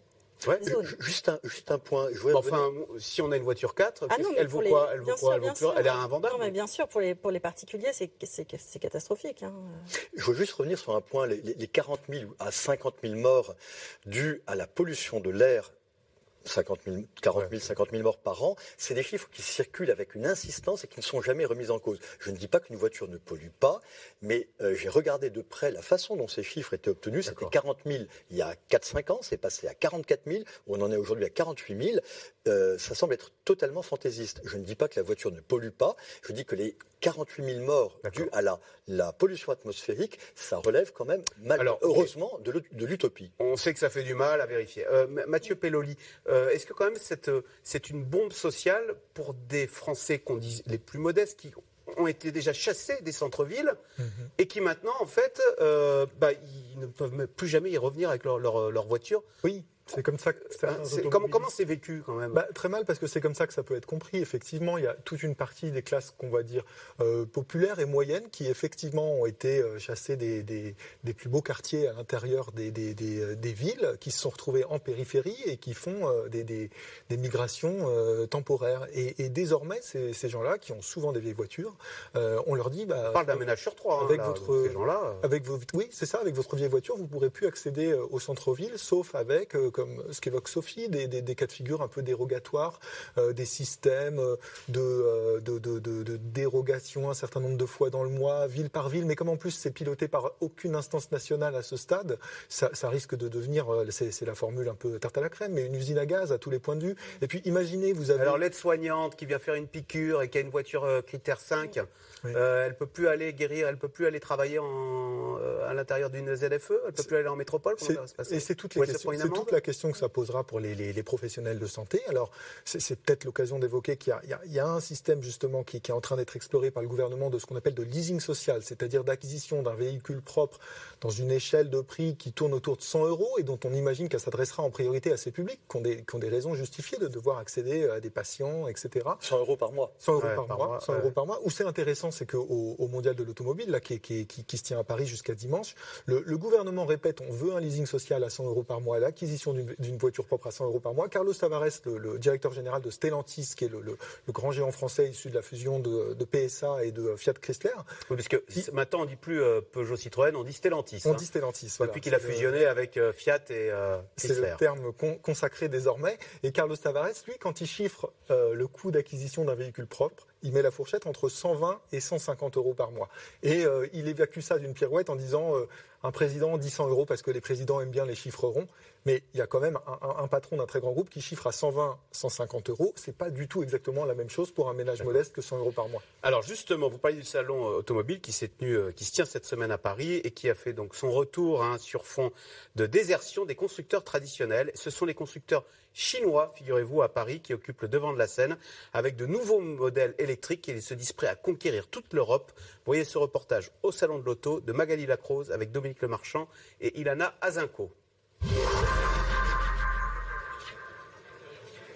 Ouais, juste, un, juste un point. Je bon, enfin, si on a une voiture 4, ah non, elle vaut quoi? Elle vaut quoi? Elle, vaut sûr, elle est invendable. Non, mais bien sûr, pour les, pour les particuliers, c'est catastrophique. Hein. Je veux juste revenir sur un point. Les, les 40 000 à 50 000 morts dus à la pollution de l'air 50 000, 40 000, 50 000 morts par an, c'est des chiffres qui circulent avec une insistance et qui ne sont jamais remis en cause. Je ne dis pas qu'une voiture ne pollue pas, mais euh, j'ai regardé de près la façon dont ces chiffres étaient obtenus. C'était 40 000 il y a 4-5 ans, c'est passé à 44 000, où on en est aujourd'hui à 48 000. Euh, ça semble être totalement fantaisiste. Je ne dis pas que la voiture ne pollue pas, je dis que les 48 000 morts dus à la, la, pollution atmosphérique, ça relève quand même, mal, Alors, heureusement, de l'utopie. On sait que ça fait du mal à vérifier. Euh, Mathieu Pelloli, euh, est-ce que quand même c'est une bombe sociale pour des Français qu'on dit les plus modestes qui ont été déjà chassés des centres-villes -hmm. et qui maintenant, en fait, euh, bah, ils ne peuvent plus jamais y revenir avec leur, leur, leur voiture Oui. C'est comme ça que comment comment c'est vécu quand même? Bah, Très mal parce que c'est comme ça que ça peut être compris. Effectivement, il y a toute une partie des classes qu'on va dire euh, populaires et moyennes qui effectivement ont été euh, chassées des, des, des, plus beaux quartiers à l'intérieur des, des, villes, qui se sont retrouvés en périphérie et qui font euh, des, migrations euh, temporaires. Et, et désormais, ces, ces gens-là qui ont souvent des vieilles voitures, euh, on leur dit bah, on parle d'un ménage sur trois avec hein, là, votre ces gens-là. Avec vos, oui, c'est ça. Avec votre vieille voiture, vous pourrez plus accéder au centre-ville, sauf avec comme ce qu'évoque Sophie, des, cas de figure un peu dérogatoires, euh, des systèmes de, euh, de, de, dérogation un certain nombre de fois dans le mois, ville par ville, mais comme en plus c'est piloté par aucune instance nationale à ce stade, ça, ça risque de devenir, c'est la formule un peu tarte à la crème, mais une usine à gaz à tous les points de vue. Et puis imaginez, vous avez... Alors l'aide-soignante qui vient faire une piqûre et qui a une voiture euh, critère 5, oui. euh, elle peut plus aller guérir, elle peut plus aller travailler en, euh, à l'intérieur d'une ZFE, elle peut plus aller en métropole. Comment ça va se passer? Et c'est toute, toute, la question que ça posera pour les, les, les professionnels de santé. Alors c'est peut-être l'occasion d'évoquer qu'il y, y, y, a un système justement qui, qui est en train d'être exploré par le gouvernement de ce qu'on appelle de leasing social, c'est-à-dire d'acquisition d'un véhicule propre dans une échelle de prix qui tourne autour de 100 euros et dont on imagine qu'elle s'adressera en priorité à ces publics qui ont des, qui ont des raisons justifiées de devoir accéder à des patients, etc. 100 euros par mois. 100 euros ouais, par, par, mois. 100 ouais. euros par mois. Où c'est intéressant, c'est qu'au au mondial de l'automobile, là, qui, qui, qui, qui, se tient à Paris jusqu'à dimanche. Le, le, gouvernement répète on veut un leasing social à 100 euros par mois, l'acquisition d'une voiture propre à 100 euros par mois. Carlos Tavares, le, le directeur général de Stellantis, qui est le, grand géant français issu de la fusion de, de PSA et de Fiat Chrysler. Oui, parce que maintenant on dit plus euh, Peugeot Citroën, on dit Stellantis. On hein. dit Stellantis. Voilà. Depuis qu'il a fusionné avec euh, Fiat et euh, Chrysler. C'est le terme consacré désormais. Et Carlos Tavares, lui, quand il chiffre le coût d'acquisition d'un véhicule propre, il met la fourchette entre 120 et 150 euros par mois. Et il évacue ça d'une pirouette en disant un président dit 100 euros parce que les présidents aiment bien les chiffres ronds. Mais il y a quand même un, patron d'un très grand groupe qui chiffre à 120, 150 euros. C'est pas du tout exactement la même chose pour un ménage modeste que 100 euros par mois. Alors justement, vous parlez du salon euh, automobile qui euh, se tient cette semaine à Paris et qui a fait son retour hein, sur fond de désertion des constructeurs traditionnels. Ce sont les constructeurs chinois, figurez-vous, à Paris, qui occupent le devant de la scène avec de nouveaux modèles électriques et se disent prêts à conquérir toute l'Europe. Vous voyez ce reportage au salon de l'auto de Magali Lacrose avec Dominique Lemarchand et Ilana Azinko.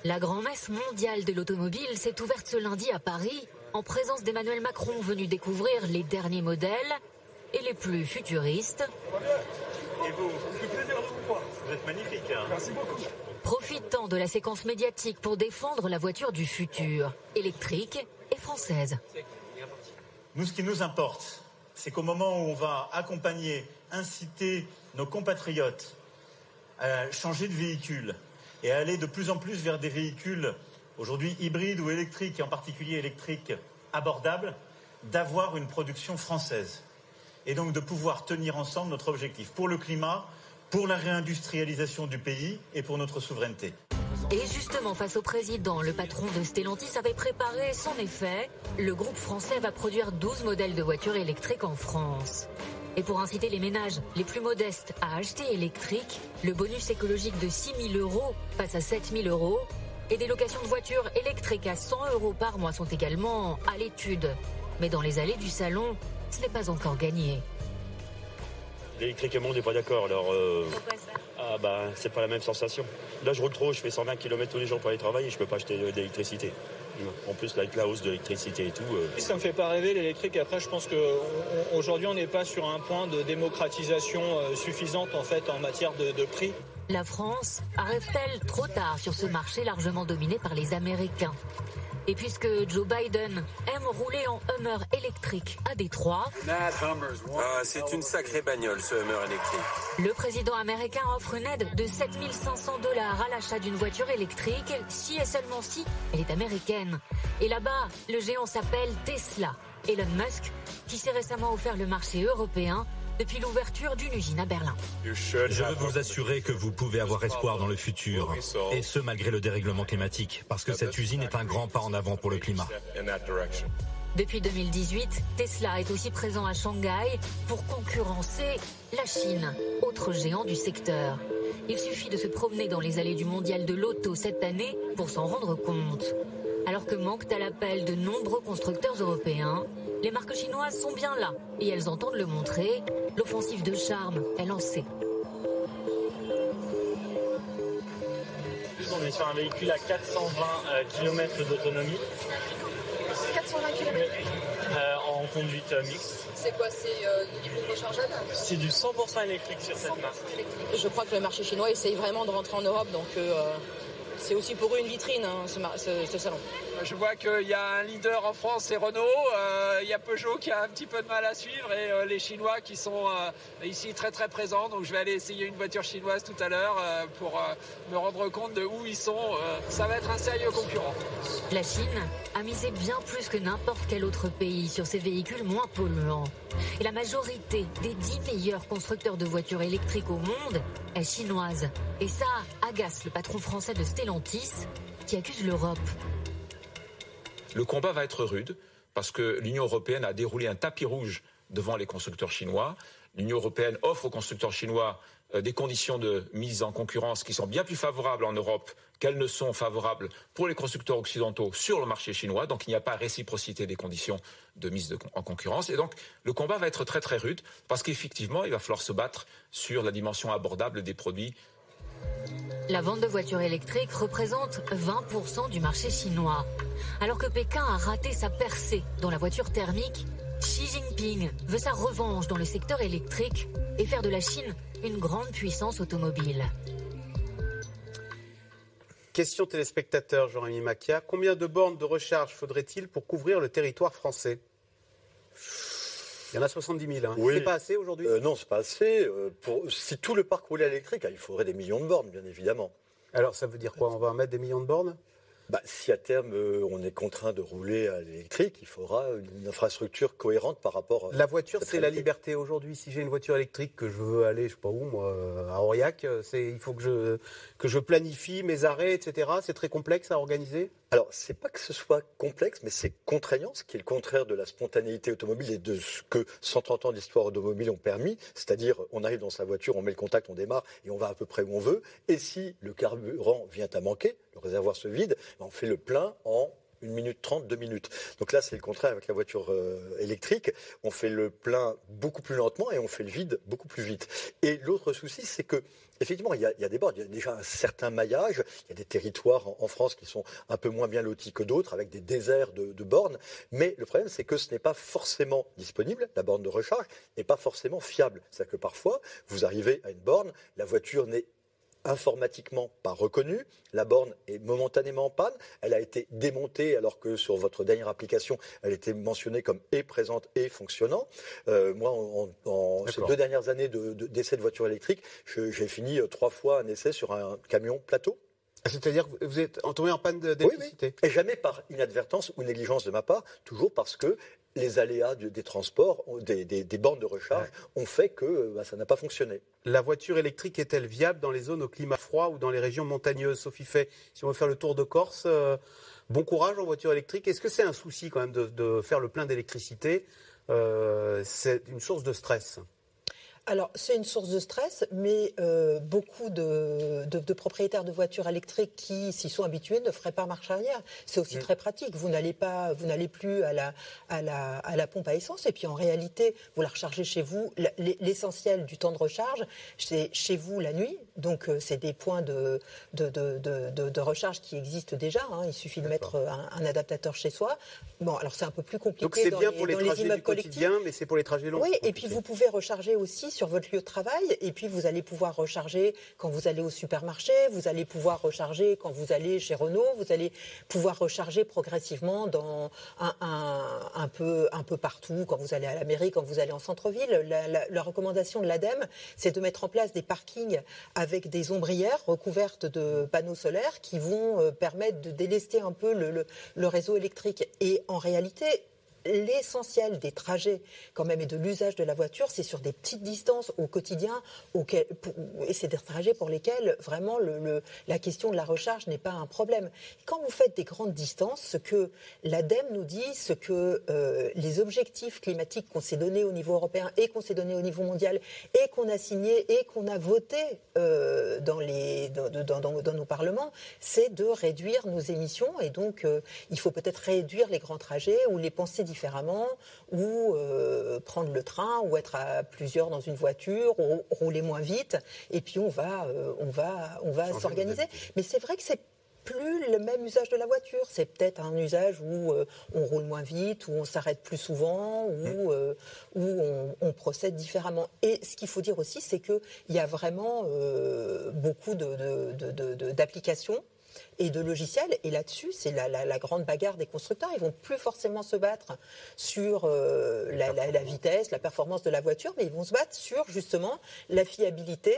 La grand-messe mondiale de l'automobile s'est ouverte ce lundi à Paris en présence d'Emmanuel Macron venu découvrir les derniers modèles et les plus futuristes. Et vous, vous êtes magnifique. Hein. Merci beaucoup. Profitant de la séquence médiatique pour défendre la voiture du futur, électrique et française. Nous, ce qui nous importe, c'est qu'au moment où on va accompagner, inciter nos compatriotes à changer de véhicule et à aller de plus en plus vers des véhicules aujourd'hui hybrides ou électriques, et en particulier électriques abordables, d'avoir une production française. Et donc de pouvoir tenir ensemble notre objectif pour le climat, pour la réindustrialisation du pays et pour notre souveraineté. Et justement, face au président, le patron de Stellantis avait préparé son effet. Le groupe français va produire 12 modèles de voitures électriques en France. Et pour inciter les ménages les plus modestes à acheter électrique, le bonus écologique de 6 000 euros passe à 7 000 euros et des locations de voitures électriques à 100 euros par mois sont également à l'étude. Mais dans les allées du salon, ce n'est pas encore gagné. L'électrique, on n'est pas d'accord. Alors, euh, ah bah, c'est pas la même sensation. Là, je roule trop, je fais 120 km tous les jours pour aller travailler, je peux pas acheter d'électricité. En plus, avec la hausse de l'électricité et tout. Euh. Ça me fait pas rêver l'électrique. Après, je pense qu'aujourd'hui, on n'est pas sur un point de démocratisation euh, suffisante en fait en matière de, de prix. La France arrive-t-elle trop tard sur ce marché largement dominé par les Américains? Et puisque Joe Biden aime rouler en Hummer électrique à Détroit, ah, c'est une sacrée bagnole ce Hummer électrique. Le président américain offre une aide de 7500 dollars à l'achat d'une voiture électrique, si et seulement si elle est américaine. Et là-bas, le géant s'appelle Tesla. Elon Musk, qui s'est récemment offert le marché européen, depuis l'ouverture d'une usine à Berlin. Je veux vous assurer que vous pouvez avoir espoir dans le futur, et ce malgré le dérèglement climatique, parce que cette usine est un grand pas en avant pour le climat. Depuis 2018, Tesla est aussi présent à Shanghai pour concurrencer la Chine, autre géant du secteur. Il suffit de se promener dans les allées du mondial de l'auto cette année pour s'en rendre compte. Alors que manquent à l'appel de nombreux constructeurs européens, les marques chinoises sont bien là et elles entendent le montrer. L'offensive de charme est lancée. On est sur un véhicule à 420 euh, km d'autonomie. 420 km euh, En conduite euh, mixte. C'est quoi C'est du hybride rechargeable? C'est du 100% électrique sur cette marque. Je crois que le marché chinois essaye vraiment de rentrer en Europe, donc c'est aussi pour eux une vitrine, hein, ce, salon. Je vois qu'il y a un leader en France, c'est Renault. Euh, il y a Peugeot qui a un petit peu de mal à suivre et euh, les Chinois qui sont euh, ici très très présents. Donc je vais aller essayer une voiture chinoise tout à l'heure pour me rendre compte de où ils sont. ça va être un sérieux concurrent. La Chine a misé bien plus que n'importe quel autre pays sur ses véhicules moins polluants. Et la majorité des 10 meilleurs constructeurs de voitures électriques au monde est chinoise. Et ça le patron français de Stellantis qui accuse l'Europe. Le combat va être rude parce que l'Union européenne a déroulé un tapis rouge devant les constructeurs chinois. L'Union européenne offre aux constructeurs chinois euh, des conditions de mise en concurrence qui sont bien plus favorables en Europe qu'elles ne sont favorables pour les constructeurs occidentaux sur le marché chinois. Donc il n'y a pas réciprocité des conditions de mise en concurrence. Et donc le combat va être très très rude parce qu'effectivement, il va falloir se battre sur la dimension abordable des produits. La vente de voitures électriques représente 20% du marché chinois. Alors que Pékin a raté sa percée dans la voiture thermique, Xi Jinping veut sa revanche dans le secteur électrique et faire de la Chine une grande puissance automobile. Question téléspectateur, Jean-Rémy Macchia. Combien de bornes de recharge faudrait-il pour couvrir le territoire français? Il y en a 70 000. Hein. Oui. C'est pas assez aujourd'hui? Euh, non, c'est pas assez. Euh, pour, si tout le parc roulait à l'électrique, ah, il faudrait des millions de bornes, bien évidemment. Alors ça veut dire quoi? On va en mettre des millions de bornes? Bah, si à terme euh, on est contraint de rouler à l'électrique, il faudra une infrastructure cohérente par rapport. La voiture, à c'est la liberté aujourd'hui. Si j'ai une voiture électrique que je veux aller, je sais pas où, moi, à Aurillac, il faut que je que je planifie mes arrêts, etc. C'est très complexe à organiser? Alors, c'est pas que ce soit complexe, mais c'est contraignant, ce qui est le contraire de la spontanéité automobile et de ce que 130 ans d'histoire automobile ont permis. C'est-à-dire, on arrive dans sa voiture, on met le contact, on démarre et on va à peu près où on veut. Et si le carburant vient à manquer, le réservoir se vide, ben, on fait le plein en 1 minute 30, 2 minutes. Donc là, c'est le contraire avec la voiture euh, électrique. On fait le plein beaucoup plus lentement et on fait le vide beaucoup plus vite. Et l'autre souci, c'est que Effectivement, il y, a, des bornes, il y a déjà un certain maillage, il y a des territoires en, en France qui sont un peu moins bien lotis que d'autres, avec des déserts de, de bornes, mais le problème c'est que ce n'est pas forcément disponible, la borne de recharge n'est pas forcément fiable. C'est-à-dire que parfois, vous arrivez à une borne, la voiture n'est informatiquement pas reconnue, la borne est momentanément en panne, elle a été démontée alors que sur votre dernière application, elle était mentionnée comme est présente et fonctionnant. Euh, moi, en, ces deux dernières années de- de- d'essai de, voiture électrique, j'ai fini euh, trois fois un essai sur un camion plateau. C'est-à-dire que vous êtes tombé en panne Oui, d'électricité. oui. Et jamais par inadvertance ou négligence de ma part, toujours parce que les aléas des transports, des, des- des bornes de recharge, ont fait que bah, ça n'a pas fonctionné. La voiture électrique est-elle viable dans les zones au climat froid ou dans les régions montagneuses? Sophie fait, si on veut faire le tour de Corse, euh, bon courage en voiture électrique. Est-ce que c'est un souci quand même de, de faire le plein d'électricité? Euh, C'est une source de stress. Alors, c'est une source de stress, mais euh, beaucoup de, de- de propriétaires de voitures électriques qui s'y sont habitués ne feraient pas marche arrière. C'est aussi très pratique. Vous n'allez pas, vous n'allez plus à la, à, la, à la pompe à essence, et puis en réalité, vous la rechargez chez vous. L'essentiel du temps de recharge, c'est chez vous la nuit. Donc, euh, c'est des points de, de, de, recharge qui existent déjà. hein. Il suffit de mettre un, un adaptateur chez soi. Bon, alors c'est un peu plus compliqué Donc c'est bien les, pour les les trajets immeubles du quotidien, mais c'est pour les trajets longs. Oui, et puis vous pouvez recharger aussi sur votre lieu de travail, et puis vous allez pouvoir recharger quand vous allez au supermarché, vous allez pouvoir recharger quand vous allez chez Renault, vous allez pouvoir recharger progressivement dans un, peu, un peu partout, quand vous allez à la mairie, quand vous allez en centre-ville. La, recommandation de l'ADEME, c'est de mettre en place des parkings avec des ombrières recouvertes de panneaux solaires qui vont euh, permettre de délester un peu le- le réseau électrique. Et en réalité, l'essentiel des trajets quand même et de l'usage de la voiture, c'est sur des petites distances au quotidien, et c'est des trajets pour lesquels vraiment la question de la recharge n'est pas un problème. Quand vous faites des grandes distances, ce que l'ADEME nous dit, ce que euh, les objectifs climatiques qu'on s'est donnés au niveau européen et qu'on s'est donnés au niveau mondial et qu'on a signé et qu'on a voté euh, dans, nos parlements, c'est de réduire nos émissions et donc euh, il faut peut-être réduire les grands trajets ou les penser différemment ou euh, prendre le train ou être à plusieurs dans une voiture ou rouler moins vite et puis on va, euh, on va, on va s'organiser. Mais c'est vrai que c'est plus le même usage de la voiture. C'est peut-être un usage où euh, on roule moins vite, où on s'arrête plus souvent, où, euh, où on, on procède différemment. Et ce qu'il faut dire aussi, c'est qu'il y a vraiment euh, beaucoup de- de- de- d'applications et de logiciels. Et là-dessus, c'est la, la- la grande bagarre des constructeurs. Ils vont plus forcément se battre sur euh, la, la- la vitesse, la performance de la voiture, mais ils vont se battre sur justement la fiabilité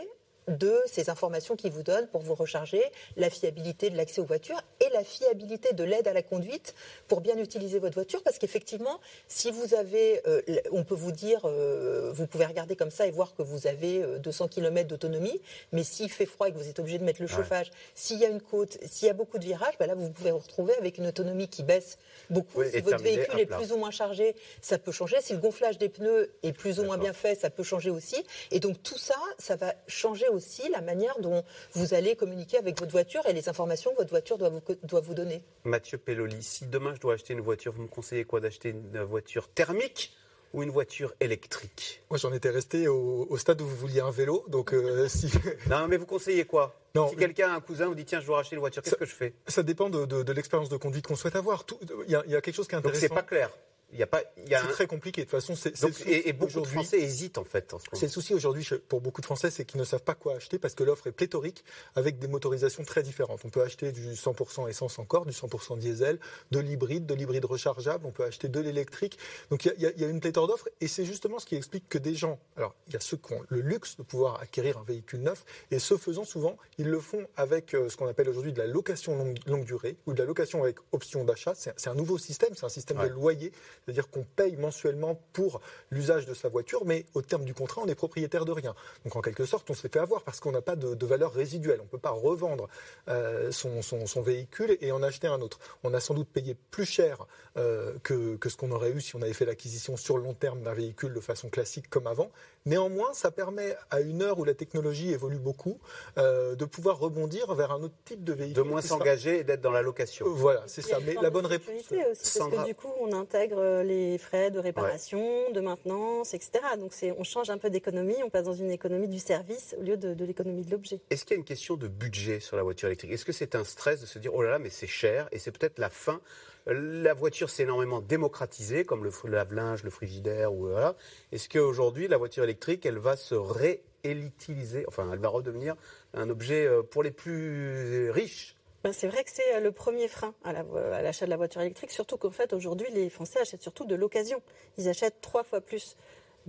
de ces informations qu'ils vous donnent pour vous recharger, la fiabilité de l'accès aux voitures et la fiabilité de l'aide à la conduite pour bien utiliser votre voiture. Parce qu'effectivement, si vous avez, euh, on peut vous dire, euh, vous pouvez regarder comme ça et voir que vous avez euh, 200 km d'autonomie, mais s'il fait froid et que vous êtes obligé de mettre le Ouais. chauffage, s'il y a une côte, s'il y a beaucoup de virages, bah là vous pouvez vous retrouver avec une autonomie qui baisse beaucoup. Oui, si votre véhicule est plus ou moins chargé, ça peut changer. Si le gonflage des pneus est plus ou moins bien fait, ça peut changer aussi. Et donc tout ça, ça va changer aussi la manière dont vous allez communiquer avec votre voiture et les informations que votre voiture doit vous, doit vous donner. Mathieu Pelloli, si demain je dois acheter une voiture, vous me conseillez quoi D'acheter une voiture thermique ou une voiture électrique? Moi, j'en étais resté au, au stade où vous vouliez un vélo. Donc, euh, si. Non, mais vous conseillez quoi? Non, Si quelqu'un, un cousin, vous dit tiens, je dois racheter une voiture, qu'est-ce que je fais? Ça dépend de, de- de l'expérience de conduite qu'on souhaite avoir. Il y, a- y a quelque chose qui est Donc intéressant. c'est pas clair. Il y a pas, il y a C'est un- très compliqué. De toute façon, c'est c'est et, et beaucoup de. Français hésitent en fait. en ce moment. C'est le souci aujourd'hui pour beaucoup de Français, c'est qu'ils ne savent pas quoi acheter parce que l'offre est pléthorique avec des motorisations très différentes. On peut acheter du 100% essence encore, du 100% diesel, de l'hybride, de l'hybride rechargeable, on peut acheter de l'électrique. Donc il y a- il y, une pléthore d'offres et c'est justement ce qui explique que des gens, alors il y a ceux qui ont le luxe de pouvoir acquérir un véhicule neuf et ce faisant souvent, ils le font avec euh, ce qu'on appelle aujourd'hui de la location longue, longue durée ou de la location avec option d'achat. C'est c'est un nouveau système, c'est un système Ouais. de loyer, c'est-à-dire qu'on paye mensuellement pour l'usage de sa voiture, mais au terme du contrat, on est propriétaire de rien. Donc en quelque sorte, on s'est fait avoir parce qu'on n'a pas de, valeur résiduelle. On ne peut pas revendre euh, son, véhicule et en acheter un autre. On a sans doute payé plus cher euh, que, que ce qu'on aurait eu si on avait fait l'acquisition sur le long terme d'un véhicule de façon classique comme avant. Néanmoins, ça permet à une heure où la technologie évolue beaucoup euh, de pouvoir rebondir vers un autre type de véhicule. de moins sera- s'engager et d'être dans la location. Voilà, c'est ça. Mais la bonne réponse. aussi, parce Sandra. que du coup, on intègre euh, les frais de réparation, de maintenance, etc. Donc, on change un peu d'économie, on passe dans une économie du service au lieu de, de l'économie de l'objet. Est-ce qu'il y a une question de budget sur la voiture électrique? Est-ce que c'est un stress de se dire oh là là mais c'est cher et c'est peut-être la fin La voiture s'est énormément démocratisée comme le, lave-linge, le frigidaire ou voilà. Est-ce qu'aujourd'hui la voiture électrique elle va se réélitiliser Enfin elle va redevenir un objet euh, pour les plus riches? Ben, c'est vrai que c'est euh, le premier frein à l'achat de la voiture électrique, surtout qu'en fait, aujourd'hui, les Français achètent surtout de l'occasion. Ils achètent trois fois plus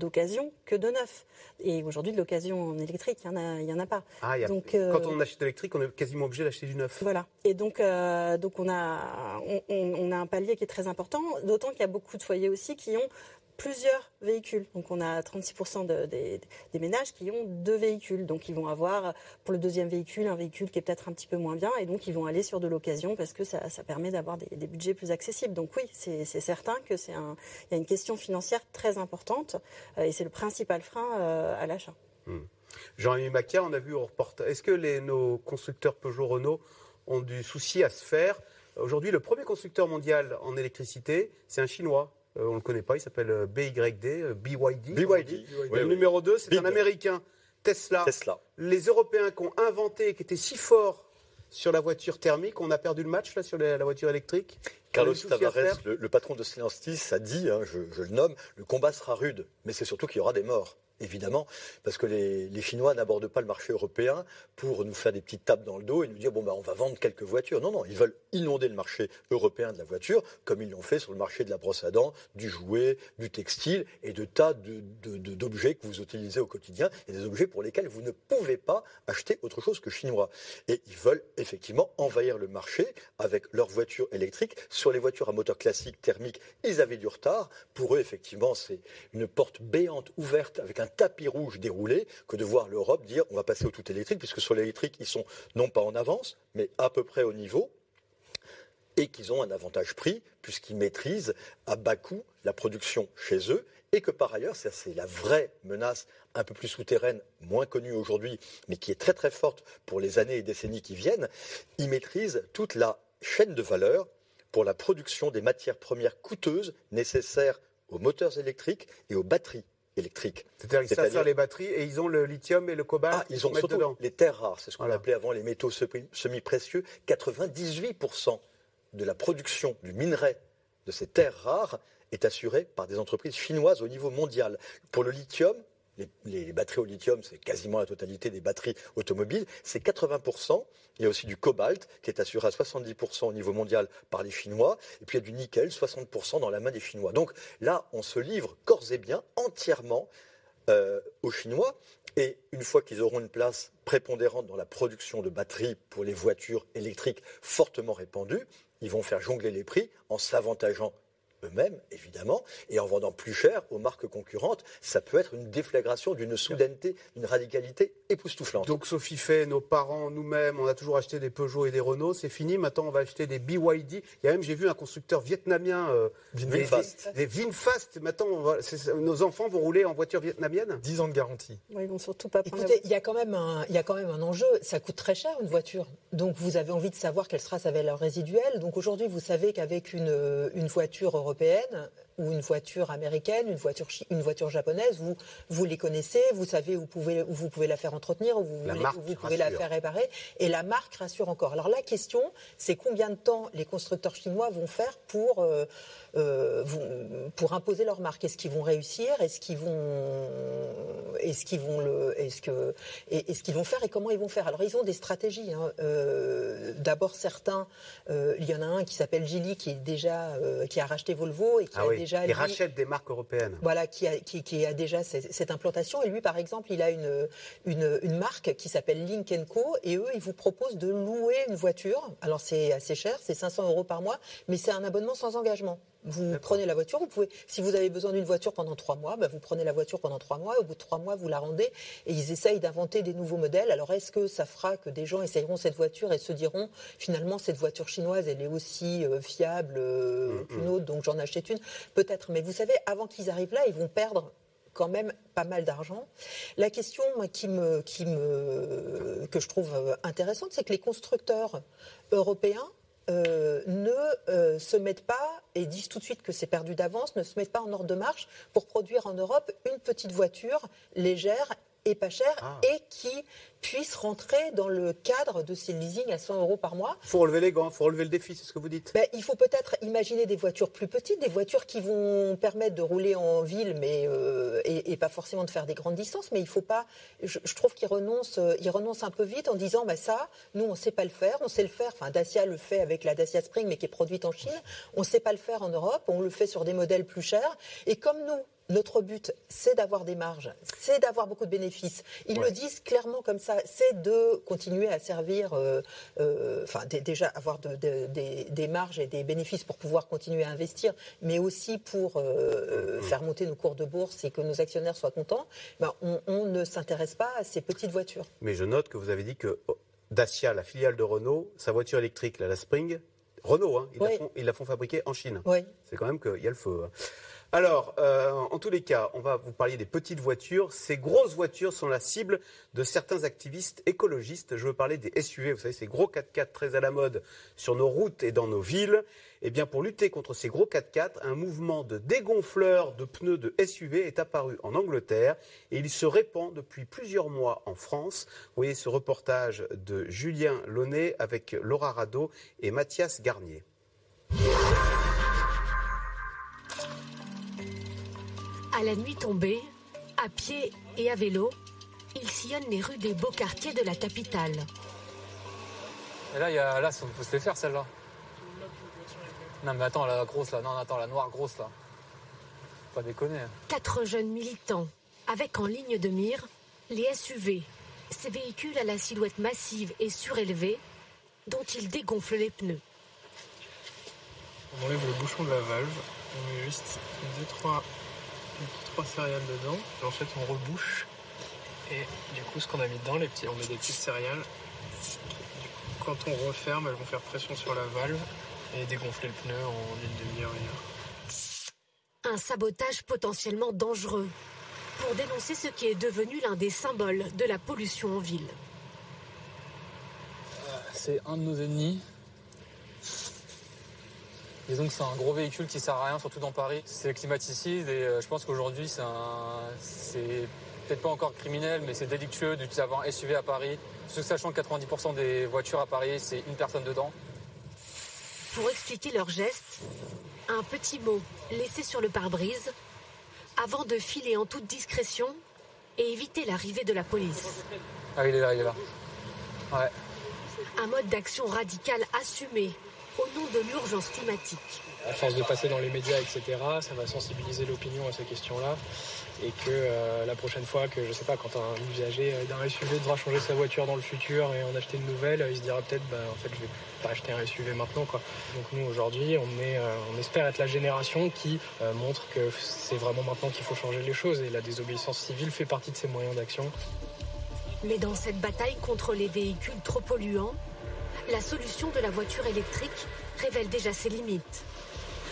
d'occasion que de neuf. Et aujourd'hui, de l'occasion en électrique, il n'y en, en a pas. Ah, a- Donc, euh, Quand on achète électrique on est quasiment obligé d'acheter du neuf. Voilà. Et donc, euh, donc on, a, on a un palier qui est très important, d'autant qu'il y a beaucoup de foyers aussi qui ont plusieurs véhicules. Donc on a 36% de- des, ménages qui ont deux véhicules. Donc ils vont avoir pour le deuxième véhicule un véhicule qui est peut-être un petit peu moins bien et donc ils vont aller sur de l'occasion parce que ça, permet d'avoir des, budgets plus accessibles. Donc oui, c'est certain que y a une question financière très importante euh, et c'est le principal frein euh, à l'achat. Jean-Yves Macquer, on a vu au reportage. Est-ce que nos constructeurs Peugeot-Renault ont du souci à se faire? Aujourd'hui, le premier constructeur mondial en électricité, c'est un Chinois. Euh, on ne le connaît pas, il s'appelle euh, BYD, euh, BYD. oui, Et le oui. numéro 2, c'est un Américain, Tesla. Tesla. Les Européens qui ont inventé, qui étaient si forts sur la voiture thermique, on a perdu le match là sur la, voiture électrique Carlos Tavares, le, le patron de Stellantis, a dit, hein, je, je le nomme, le combat sera rude, mais c'est surtout qu'il y aura des morts. Évidemment, parce que les, Chinois n'abordent pas le marché européen pour nous faire des petites tapes dans le dos et nous dire bon bah on va vendre quelques voitures. Non non, ils veulent inonder le marché européen de la voiture comme ils l'ont fait sur le marché de la brosse à dents, du jouet, du textile et de tas de- de- de- d'objets que vous utilisez au quotidien et des objets pour lesquels vous ne pouvez pas acheter autre chose que chinois. Et ils veulent effectivement envahir le marché avec leurs voitures électriques. Sur les voitures à moteur classique thermique, ils avaient du retard. Pour eux, effectivement, c'est une porte béante ouverte avec un tapis rouge déroulé que de voir l'Europe dire on va passer au tout électrique, puisque sur l'électrique, ils sont non pas en avance, mais à peu près au niveau et qu'ils ont un avantage prix puisqu'ils maîtrisent à bas coût la production chez eux et que par ailleurs, c'est la vraie menace un peu plus souterraine, moins connue aujourd'hui, mais qui est très très forte pour les années et décennies qui viennent, ils maîtrisent toute la chaîne de valeur pour la production des matières premières coûteuses nécessaires aux moteurs électriques et aux batteries électriques. C'est-à-dire qu'ils faire les batteries et ils ont le lithium et le cobalt ah, ils ont surtout dedans. les terres rares, c'est ce qu'on Voilà. appelait avant les métaux semi- semi-précieux. 98% de la production du minerai de ces terres rares est assurée par des entreprises chinoises au niveau mondial. Pour le lithium, les, batteries au lithium, c'est quasiment la totalité des batteries automobiles, c'est 80%. Il y a aussi du cobalt qui est assuré à 70% au niveau mondial par les Chinois. Et puis il y a du nickel, 60% dans la main des Chinois. Donc là, on se livre corps et bien entièrement euh, aux Chinois. Et une fois qu'ils auront une place prépondérante dans la production de batteries pour les voitures électriques fortement répandues, ils vont faire jongler les prix en s'avantageant eux-mêmes, évidemment, et en vendant plus cher aux marques concurrentes. Ça peut être une déflagration d'une soudaineté, d'une radicalité époustouflante. Donc Sophie fait, nos parents, nous-mêmes, on a toujours acheté des Peugeot et des Renault, c'est fini. Maintenant, on va acheter des BYD. Il y a même, j'ai vu un constructeur vietnamien, euh, Vinfast. Des, des Vinfast. Maintenant, on va- c'est- nos enfants vont rouler en voiture vietnamienne? 10 ans de garantie. Ouais, ils vont surtout pas prendre Écoutez, il y, a quand même un, il y a quand même un enjeu. Ça coûte très cher une voiture. Donc vous avez envie de savoir quelle sera sa valeur résiduelle. Donc aujourd'hui, vous savez qu'avec une, une voiture européenne, européenne ou une voiture américaine, une voiture, une voiture japonaise, vous, vous les connaissez, vous savez où, pouvez, où vous pouvez la faire entretenir, où vous, vous pouvez la faire réparer, et la marque rassure encore. Alors la question, c'est combien de temps les constructeurs chinois vont faire pour, euh, euh, pour imposer leur marque? Est-ce qu'ils vont réussir? Est-ce qu'ils vont, est-ce qu'ils vont le, est-ce que, est-ce qu'ils vont faire et comment ils vont faire? Alors ils ont des stratégies. Hein. Euh, d'abord certains, il y en a un qui s'appelle Gili qui est déjà, qui a racheté Volvo et qui ah a déjà, il rachète des marques européennes. Voilà, qui a, qui, a déjà cette, cette, implantation. Et lui, par exemple, il a une, une, une marque qui s'appelle Link Co. Et eux, ils vous proposent de louer une voiture. Alors c'est assez cher, c'est 500 euros par mois, mais c'est un abonnement sans engagement. Vous prenez la voiture, vous pouvez, si vous avez besoin d'une voiture pendant trois mois, bah, vous prenez la voiture pendant trois mois, au bout de trois mois, vous la rendez, et ils essayent d'inventer des nouveaux modèles. Alors est-ce que ça fera que des gens essayeront cette voiture et se diront, finalement, cette voiture chinoise, elle est aussi euh, fiable euh, qu'une autre, donc j'en achète une? Peut-être, mais vous savez, avant qu'ils arrivent là, ils vont perdre quand même pas mal d'argent. La question qui me, qui me, que je trouve euh, intéressante, c'est que les constructeurs européens euh, ne euh, se mettent pas, et disent tout de suite que c'est perdu d'avance, ne se mettent pas en ordre de marche pour produire en Europe une petite voiture légère et pas cher ah. et qui puisse rentrer dans le cadre de ces leasings à 100 euros par mois. Il faut relever les gants, il faut relever le défi, c'est ce que vous dites. Ben, il faut peut-être imaginer des voitures plus petites, des voitures qui vont permettre de rouler en ville, mais euh, et, pas forcément de faire des grandes distances. Mais il faut pas. Je, trouve qu'ils renoncent, euh, ils renoncent un peu vite en disant, bah ça, nous on sait pas le faire, on sait le faire. Enfin, Dacia le fait avec la Dacia Spring, mais qui est produite en Chine. On sait pas le faire en Europe, on le fait sur des modèles plus chers. Et comme nous, notre but, c'est d'avoir des marges, c'est d'avoir beaucoup de bénéfices. Ils le disent clairement comme ça, c'est de continuer à servir, euh, euh, enfin déjà avoir des marges et des bénéfices pour pouvoir continuer à investir, mais aussi pour euh, mm-hmm. faire monter nos cours de bourse et que nos actionnaires soient contents. Ben, on, ne s'intéresse pas à ces petites voitures. Mais je note que vous avez dit que oh, Dacia, la filiale de Renault, sa voiture électrique, la Spring, Renault, hein, ils, la font, ils, la font, fabriquer en Chine. C'est quand même qu'il y a le feu. Hein. Alors, euh, en tous les cas, on va vous parler des petites voitures. Ces grosses voitures sont la cible de certains activistes écologistes. Je veux parler des SUV, vous savez, ces gros 4x4 très à la mode sur nos routes et dans nos villes. Eh bien, pour lutter contre ces gros 4x4, un mouvement de dégonfleurs de pneus de SUV est apparu en Angleterre et il se répand depuis plusieurs mois en France. Vous voyez ce reportage de Julien Launay avec Laura Rado et Mathias Garnier. À la nuit tombée, à pied et à vélo, il sillonne les rues des beaux quartiers de la capitale. Et là, il y a, là, se les faire celle-là. Non mais attends, la grosse là, non attends, la noire grosse là. Pas déconner. Hein. Quatre jeunes militants, avec en ligne de mire les SUV, ces véhicules à la silhouette massive et surélevée, dont ils dégonflent les pneus. On enlève le bouchon de la valve, on met juste deux, trois trois céréales dedans. Et en fait, on rebouche. Et du coup, ce qu'on a mis dedans, les petits, on met des petites céréales. quand on referme, elles vont faire pression sur la valve et dégonfler le pneu en une demi-heure, une heure. Un sabotage potentiellement dangereux pour dénoncer ce qui est devenu l'un des symboles de la pollution en ville. C'est un de nos ennemis, Disons que c'est un gros véhicule qui sert à rien, surtout dans Paris. C'est climaticide et euh, je pense qu'aujourd'hui c'est peut-être pas encore criminel, mais c'est délictueux d'utiliser un SUV à Paris. Sachant que 90% des voitures à Paris, c'est une personne dedans. Pour expliquer leur geste, un petit mot laissé sur le pare-brise avant de filer en toute discrétion et éviter l'arrivée de la police. Ah, il est là, il est là. Ouais. Un mode d'action radical assumé au nom de l'urgence climatique. À force de passer dans les médias, etc., ça va sensibiliser l'opinion à ces questions-là. Et que euh, la prochaine fois que, je sais pas, quand un usager d'un SUV devra changer sa voiture dans le futur et en acheter une nouvelle, il se dira peut-être, bah, en fait, je vais pas acheter un SUV maintenant. Quoi. Donc nous, aujourd'hui, on, euh, on espère être la génération qui euh, montre que c'est vraiment maintenant qu'il faut changer les choses. Et la désobéissance civile fait partie de ces moyens d'action. Mais dans cette bataille contre les véhicules trop polluants, la solution de la voiture électrique révèle déjà ses limites.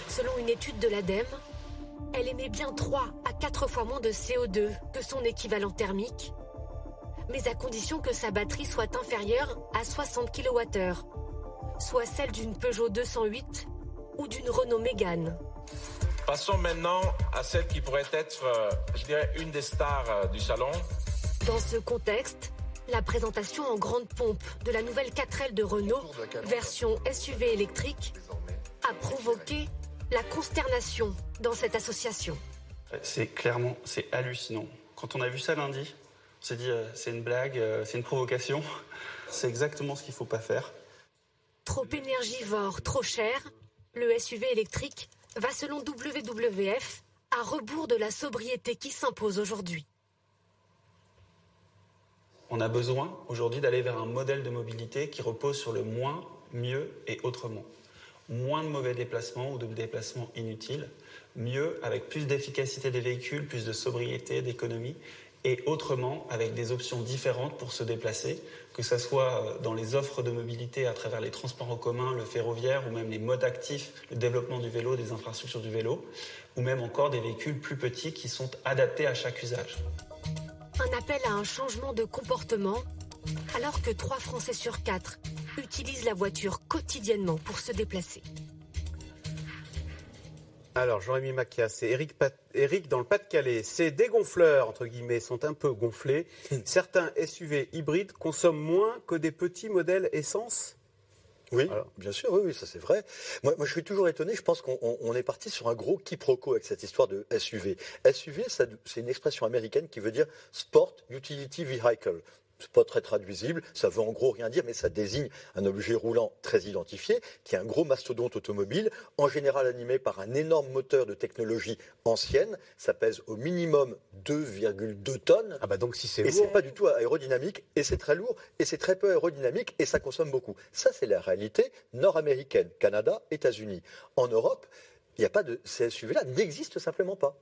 Selon une étude de l'ADEME, elle émet bien 3 à 4 fois moins de CO2 que son équivalent thermique, mais à condition que sa batterie soit inférieure à 60 kWh, soit celle d'une Peugeot 208 ou d'une Renault Mégane. Passons maintenant à celle qui pourrait être, euh, je dirais, une des stars euh, du salon. Dans ce contexte, la présentation en grande pompe de la nouvelle 4L de Renault, version SUV électrique, a provoqué la consternation dans cette association. C'est clairement, c'est hallucinant. Quand on a vu ça lundi, on s'est dit, euh, c'est une blague, euh, c'est une provocation. C'est exactement ce qu'il ne faut pas faire. Trop énergivore, trop cher, le SUV électrique va selon WWF à rebours de la sobriété qui s'impose aujourd'hui. On a besoin aujourd'hui d'aller vers un modèle de mobilité qui repose sur le moins, mieux et autrement. Moins de mauvais déplacements ou de déplacements inutiles, mieux avec plus d'efficacité des véhicules, plus de sobriété, d'économie, et autrement avec des options différentes pour se déplacer, que ce soit euh, dans les offres de mobilité à travers les transports en commun, le ferroviaire ou même les modes actifs, le développement du vélo, des infrastructures du vélo, ou même encore des véhicules plus petits qui sont adaptés à chaque usage. Un appel à un changement de comportement alors que 3 Français sur 4 utilisent la voiture quotidiennement pour se déplacer. Alors, Jean-Rémy Macchia, c'est Eric, Pat- Eric dans le Pas-de-Calais. Ces dégonfleurs, entre guillemets, sont un peu gonflés. Certains SUV hybrides consomment moins que des petits modèles essence Oui, bien sûr, oui, oui, ça c'est vrai. Moi, moi, je suis toujours étonné. Je pense qu'on on- on est parti sur un gros quiproquo avec cette histoire de SUV. SUV, c'est une expression américaine qui veut dire Sport Utility Vehicle. C'est pas très traduisible, ça veut en gros rien dire, mais ça désigne un objet roulant très identifié, qui est un gros mastodonte automobile, en général animé par un énorme moteur de technologie ancienne. Ça pèse au minimum 2,2 tonnes. Ah bah donc si c'est Et c'est pas du tout aérodynamique, et c'est très lourd, et c'est très peu aérodynamique, et ça consomme beaucoup. Ça, c'est la réalité nord-américaine, Canada, États-Unis. En Europe, il n'y a pas de ces SUV-là, n'existent simplement pas.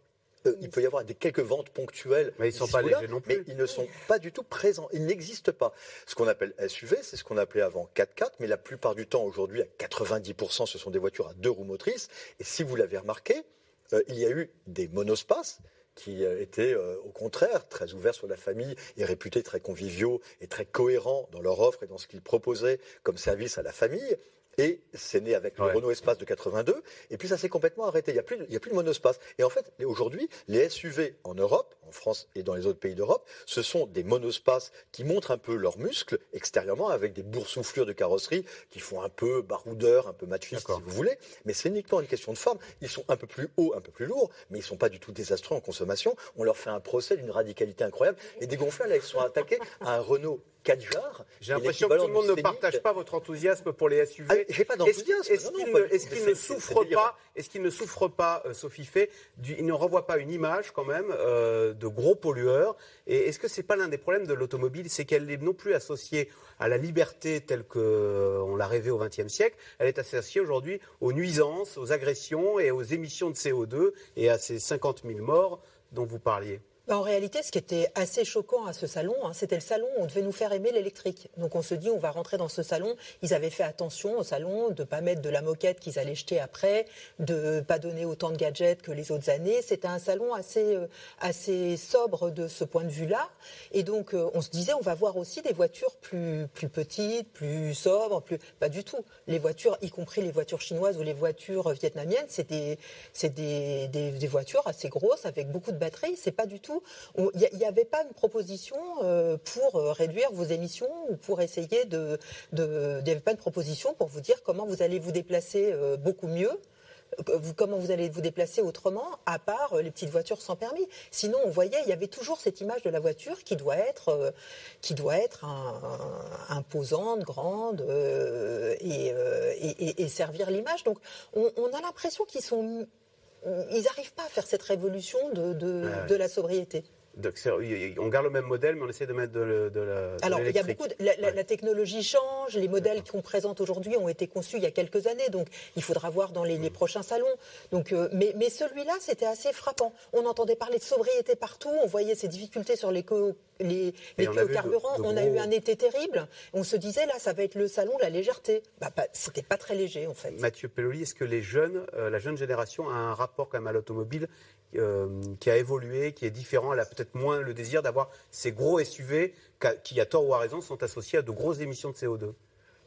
Euh, il peut y avoir des quelques ventes ponctuelles. Mais ils sont pas ou là, légers non plus. Mais ils ne sont pas du tout présents. Ils n'existent pas. Ce qu'on appelle SUV, c'est ce qu'on appelait avant 4x4, mais la plupart du temps, aujourd'hui, à 90%, ce sont des voitures à deux roues motrices. Et si vous l'avez remarqué, euh, il y a eu des monospaces qui euh, étaient euh, au contraire très ouverts sur la famille et réputés très conviviaux et très cohérents dans leur offre et dans ce qu'ils proposaient comme service à la famille. Et c'est né avec le Renault Espace de 82, et puis ça s'est complètement arrêté. Il n'y a, plus de- il y a plus de monospace. Et en fait, aujourd'hui, les SUV en Europe, en France et dans les autres pays d'Europe, ce sont des monospaces qui montrent un peu leurs muscles extérieurement, avec des boursouflures de carrosserie qui font un peu baroudeur, un peu machiste, si vous voulez. Mais c'est uniquement une question de forme. Ils sont un peu plus hauts, un peu plus lourds, mais ils ne sont pas du tout désastreux en consommation. On leur fait un procès d'une radicalité incroyable. Et des gonflés, là, ils sont attaqués à un Renault 4 jars. J'ai l'impression que tout le monde ne partage pas votre enthousiasme pour les SUV. Ah, j'ai pas d'enthousiasme. Est-ce qu'il ne, qu'il Mais ne souffre pas Est-ce qu'il ne souffre pas, euh, Sophie Fay, du- il ne renvoie pas une image quand même euh, de gros pollueurs? Et est-ce que c'est pas l'un des problèmes de l'automobile, c'est qu'elle n'est non plus associée à la liberté telle que euh, l'a rêvée au XXe siècle. Elle est associée aujourd'hui aux nuisances, aux agressions et aux émissions de CO2 et à ces 50 000 morts dont vous parliez. Bah, En réalité, ce qui était assez choquant à ce salon, hein, c'était le salon où on devait nous faire aimer l'électrique. Donc on se dit, on va rentrer dans ce salon. Ils avaient fait attention au salon de pas mettre de la moquette qu'ils allaient jeter après, de pas donner autant de gadgets que les autres années. C'était un salon assez, euh, assez sobre de ce point de vue-là. Et donc euh, on se disait, on va voir aussi des voitures plus, plus petites, plus sobres, plus pas du tout. Les voitures, y compris les voitures chinoises ou les voitures vietnamiennes, c'est des, c'est des, des, des voitures assez grosses avec beaucoup de batteries. C'est pas du tout. Il n'y avait pas une proposition euh, pour euh, réduire vos émissions ou pour essayer de. Il n'y avait pas de proposition pour vous dire comment vous allez vous déplacer euh, beaucoup mieux. comment vous allez vous déplacer autrement, à part les petites voitures sans permis. Sinon, on voyait, il y avait toujours cette image de la voiture qui doit être, qui doit être imposante, grande et, servir l'image. Donc, on, on a l'impression qu'ils sont, ils n'arrivent pas à faire cette révolution de, de- Ouais. de la sobriété. Donc, on garde le même modèle, mais on essaie de mettre de, de la. Alors, il y a beaucoup de, la, la- la technologie change, les modèles qu'on présente aujourd'hui ont été conçus il y a quelques années, donc il faudra voir dans les, les prochains salons. Donc, euh, mais mais celui-là, c'était assez frappant. On entendait parler de sobriété partout, on voyait ces difficultés sur les co- les, les on carburants. on a eu un été terrible. On se disait, là, ça va être le salon de la légèreté. Bah, bah, c'était pas très léger, en fait. Mathieu Pelloli, est-ce que les jeunes, euh, la jeune génération a un rapport quand même à l'automobile euh, qui a évolué, qui est différent Elle a peut-être moins le désir d'avoir ces gros SUV qui, à tort ou à raison, sont associés à de grosses émissions de CO2.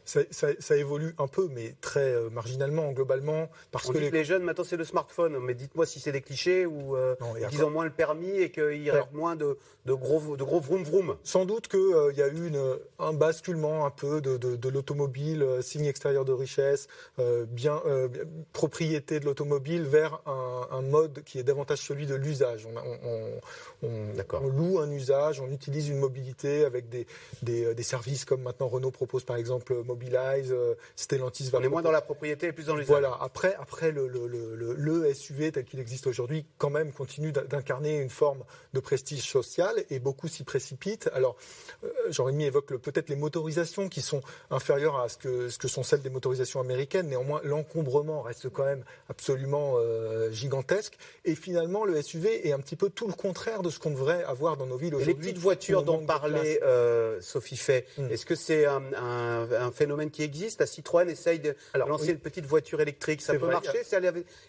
Ça, ça- ça évolue un peu, mais très euh, marginalement, globalement, parce On que dit les que les jeunes, maintenant, c'est le smartphone. Mais dites-moi si c'est des clichés ou euh, qu'ils ont moins le permis et qu'il y Alors- rêvent moins de, de gros, de gros vroom vroom. Sans doute qu'il y a eu une- un basculement un peu de, de- de l'automobile, euh, signe extérieur de richesse, euh, bien, euh, propriété de l'automobile, vers un, un mode qui est davantage celui de l'usage. On, loue un usage, on utilise une mobilité avec des, des, euh, des services comme maintenant Renault propose par exemple Mobilize, euh, Stellantis On est moins dans la propriété et plus dans l'usage. Voilà. Après, après le, le- le- SUV tel qu'il existe aujourd'hui, quand même, continue d'in- d'incarner une forme de prestige social et beaucoup s'y précipitent. Alors, euh, Jean-Rémy évoque peut-être les motorisations qui sont inférieures à ce que, ce que sont celles des motorisations américaines. Néanmoins, l'encombrement reste quand même absolument euh, gigantesque. Et finalement, le SUV est un petit peu tout le contraire de ce qu'on devrait avoir dans nos villes Et aujourd'hui. les petites voitures dont parlait euh, Sophie Fay, Hmm. est-ce que c'est un, un- un phénomène qui existe La Citroën essaye de lancer oui. une petite voiture électrique. Ça peut vrai, marcher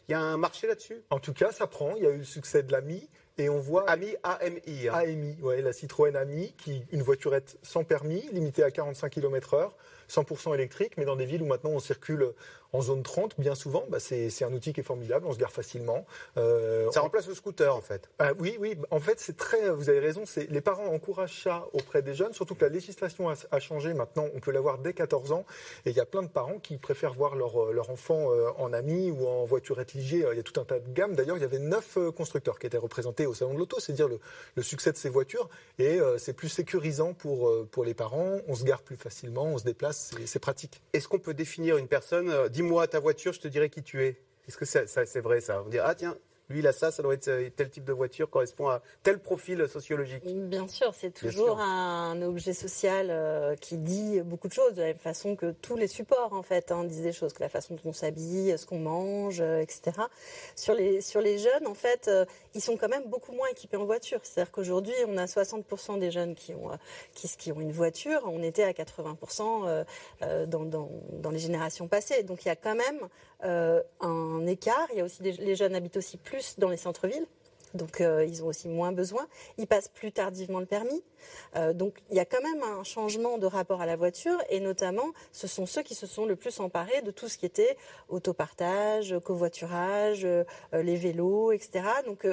Il y a un marché là-dessus? En tout cas, ça prend. Il y a eu le succès de l'AMI. Et on voit AMI, AMI. hein. AMI, ouais, la Citroën AMI, qui une voiturette sans permis, limitée à 45 km/h, 100% électrique, mais dans des villes où maintenant on circule en zone 30, bien souvent, bah, c'est un outil qui est formidable, on se gare facilement. Euh, Ça on- remplace le scooter, en fait. ah oui, oui. En fait, c'est très. Vous avez raison. Les parents encouragent ça auprès des jeunes, surtout que la législation a, a changé. Maintenant, on peut l'avoir dès 14 ans, et il y a plein de parents qui préfèrent voir leur, euh, leur enfant euh, en ami ou en voiturette léger. Il y a tout un tas de gammes. D'ailleurs, il y avait neuf constructeurs qui étaient représentés au salon de l'auto. C'est dire le, le succès de ces voitures, et euh, c'est plus sécurisant pour pour les parents. On se gare plus facilement, on se déplace, c'est- c'est pratique. Est-ce qu'on peut définir une personne euh, Dis-moi ta voiture, je te dirai qui tu es. Est-ce que c'est vrai ça? On ah tiens, lui il a ça, ça doit être euh, tel type de voiture correspond à tel profil sociologique. Bien sûr, c'est toujours sûr. un objet social euh, qui dit beaucoup de choses, de la même façon que tous les supports, en fait, hein, disent des choses, que la façon dont on s'habille, ce qu'on mange, euh, etc. Sur les, sur les jeunes, en fait, euh, ils sont quand même beaucoup moins équipés en voiture. C'est-à-dire qu'aujourd'hui, on a 60% des jeunes qui ont, qui, qui ont une voiture. On était à 80% euh, euh, dans, dans, dans les générations passées. Donc il y a quand même un écart. Il y a aussi des- les jeunes habitent aussi plus dans les centres-villes. Donc euh, ils ont aussi moins besoin. Ils passent plus tardivement le permis. Euh, donc il y a quand même un changement de rapport à la voiture et notamment ce sont ceux qui se sont le plus emparés de tout ce qui était autopartage, covoiturage, euh, les vélos, etc. Donc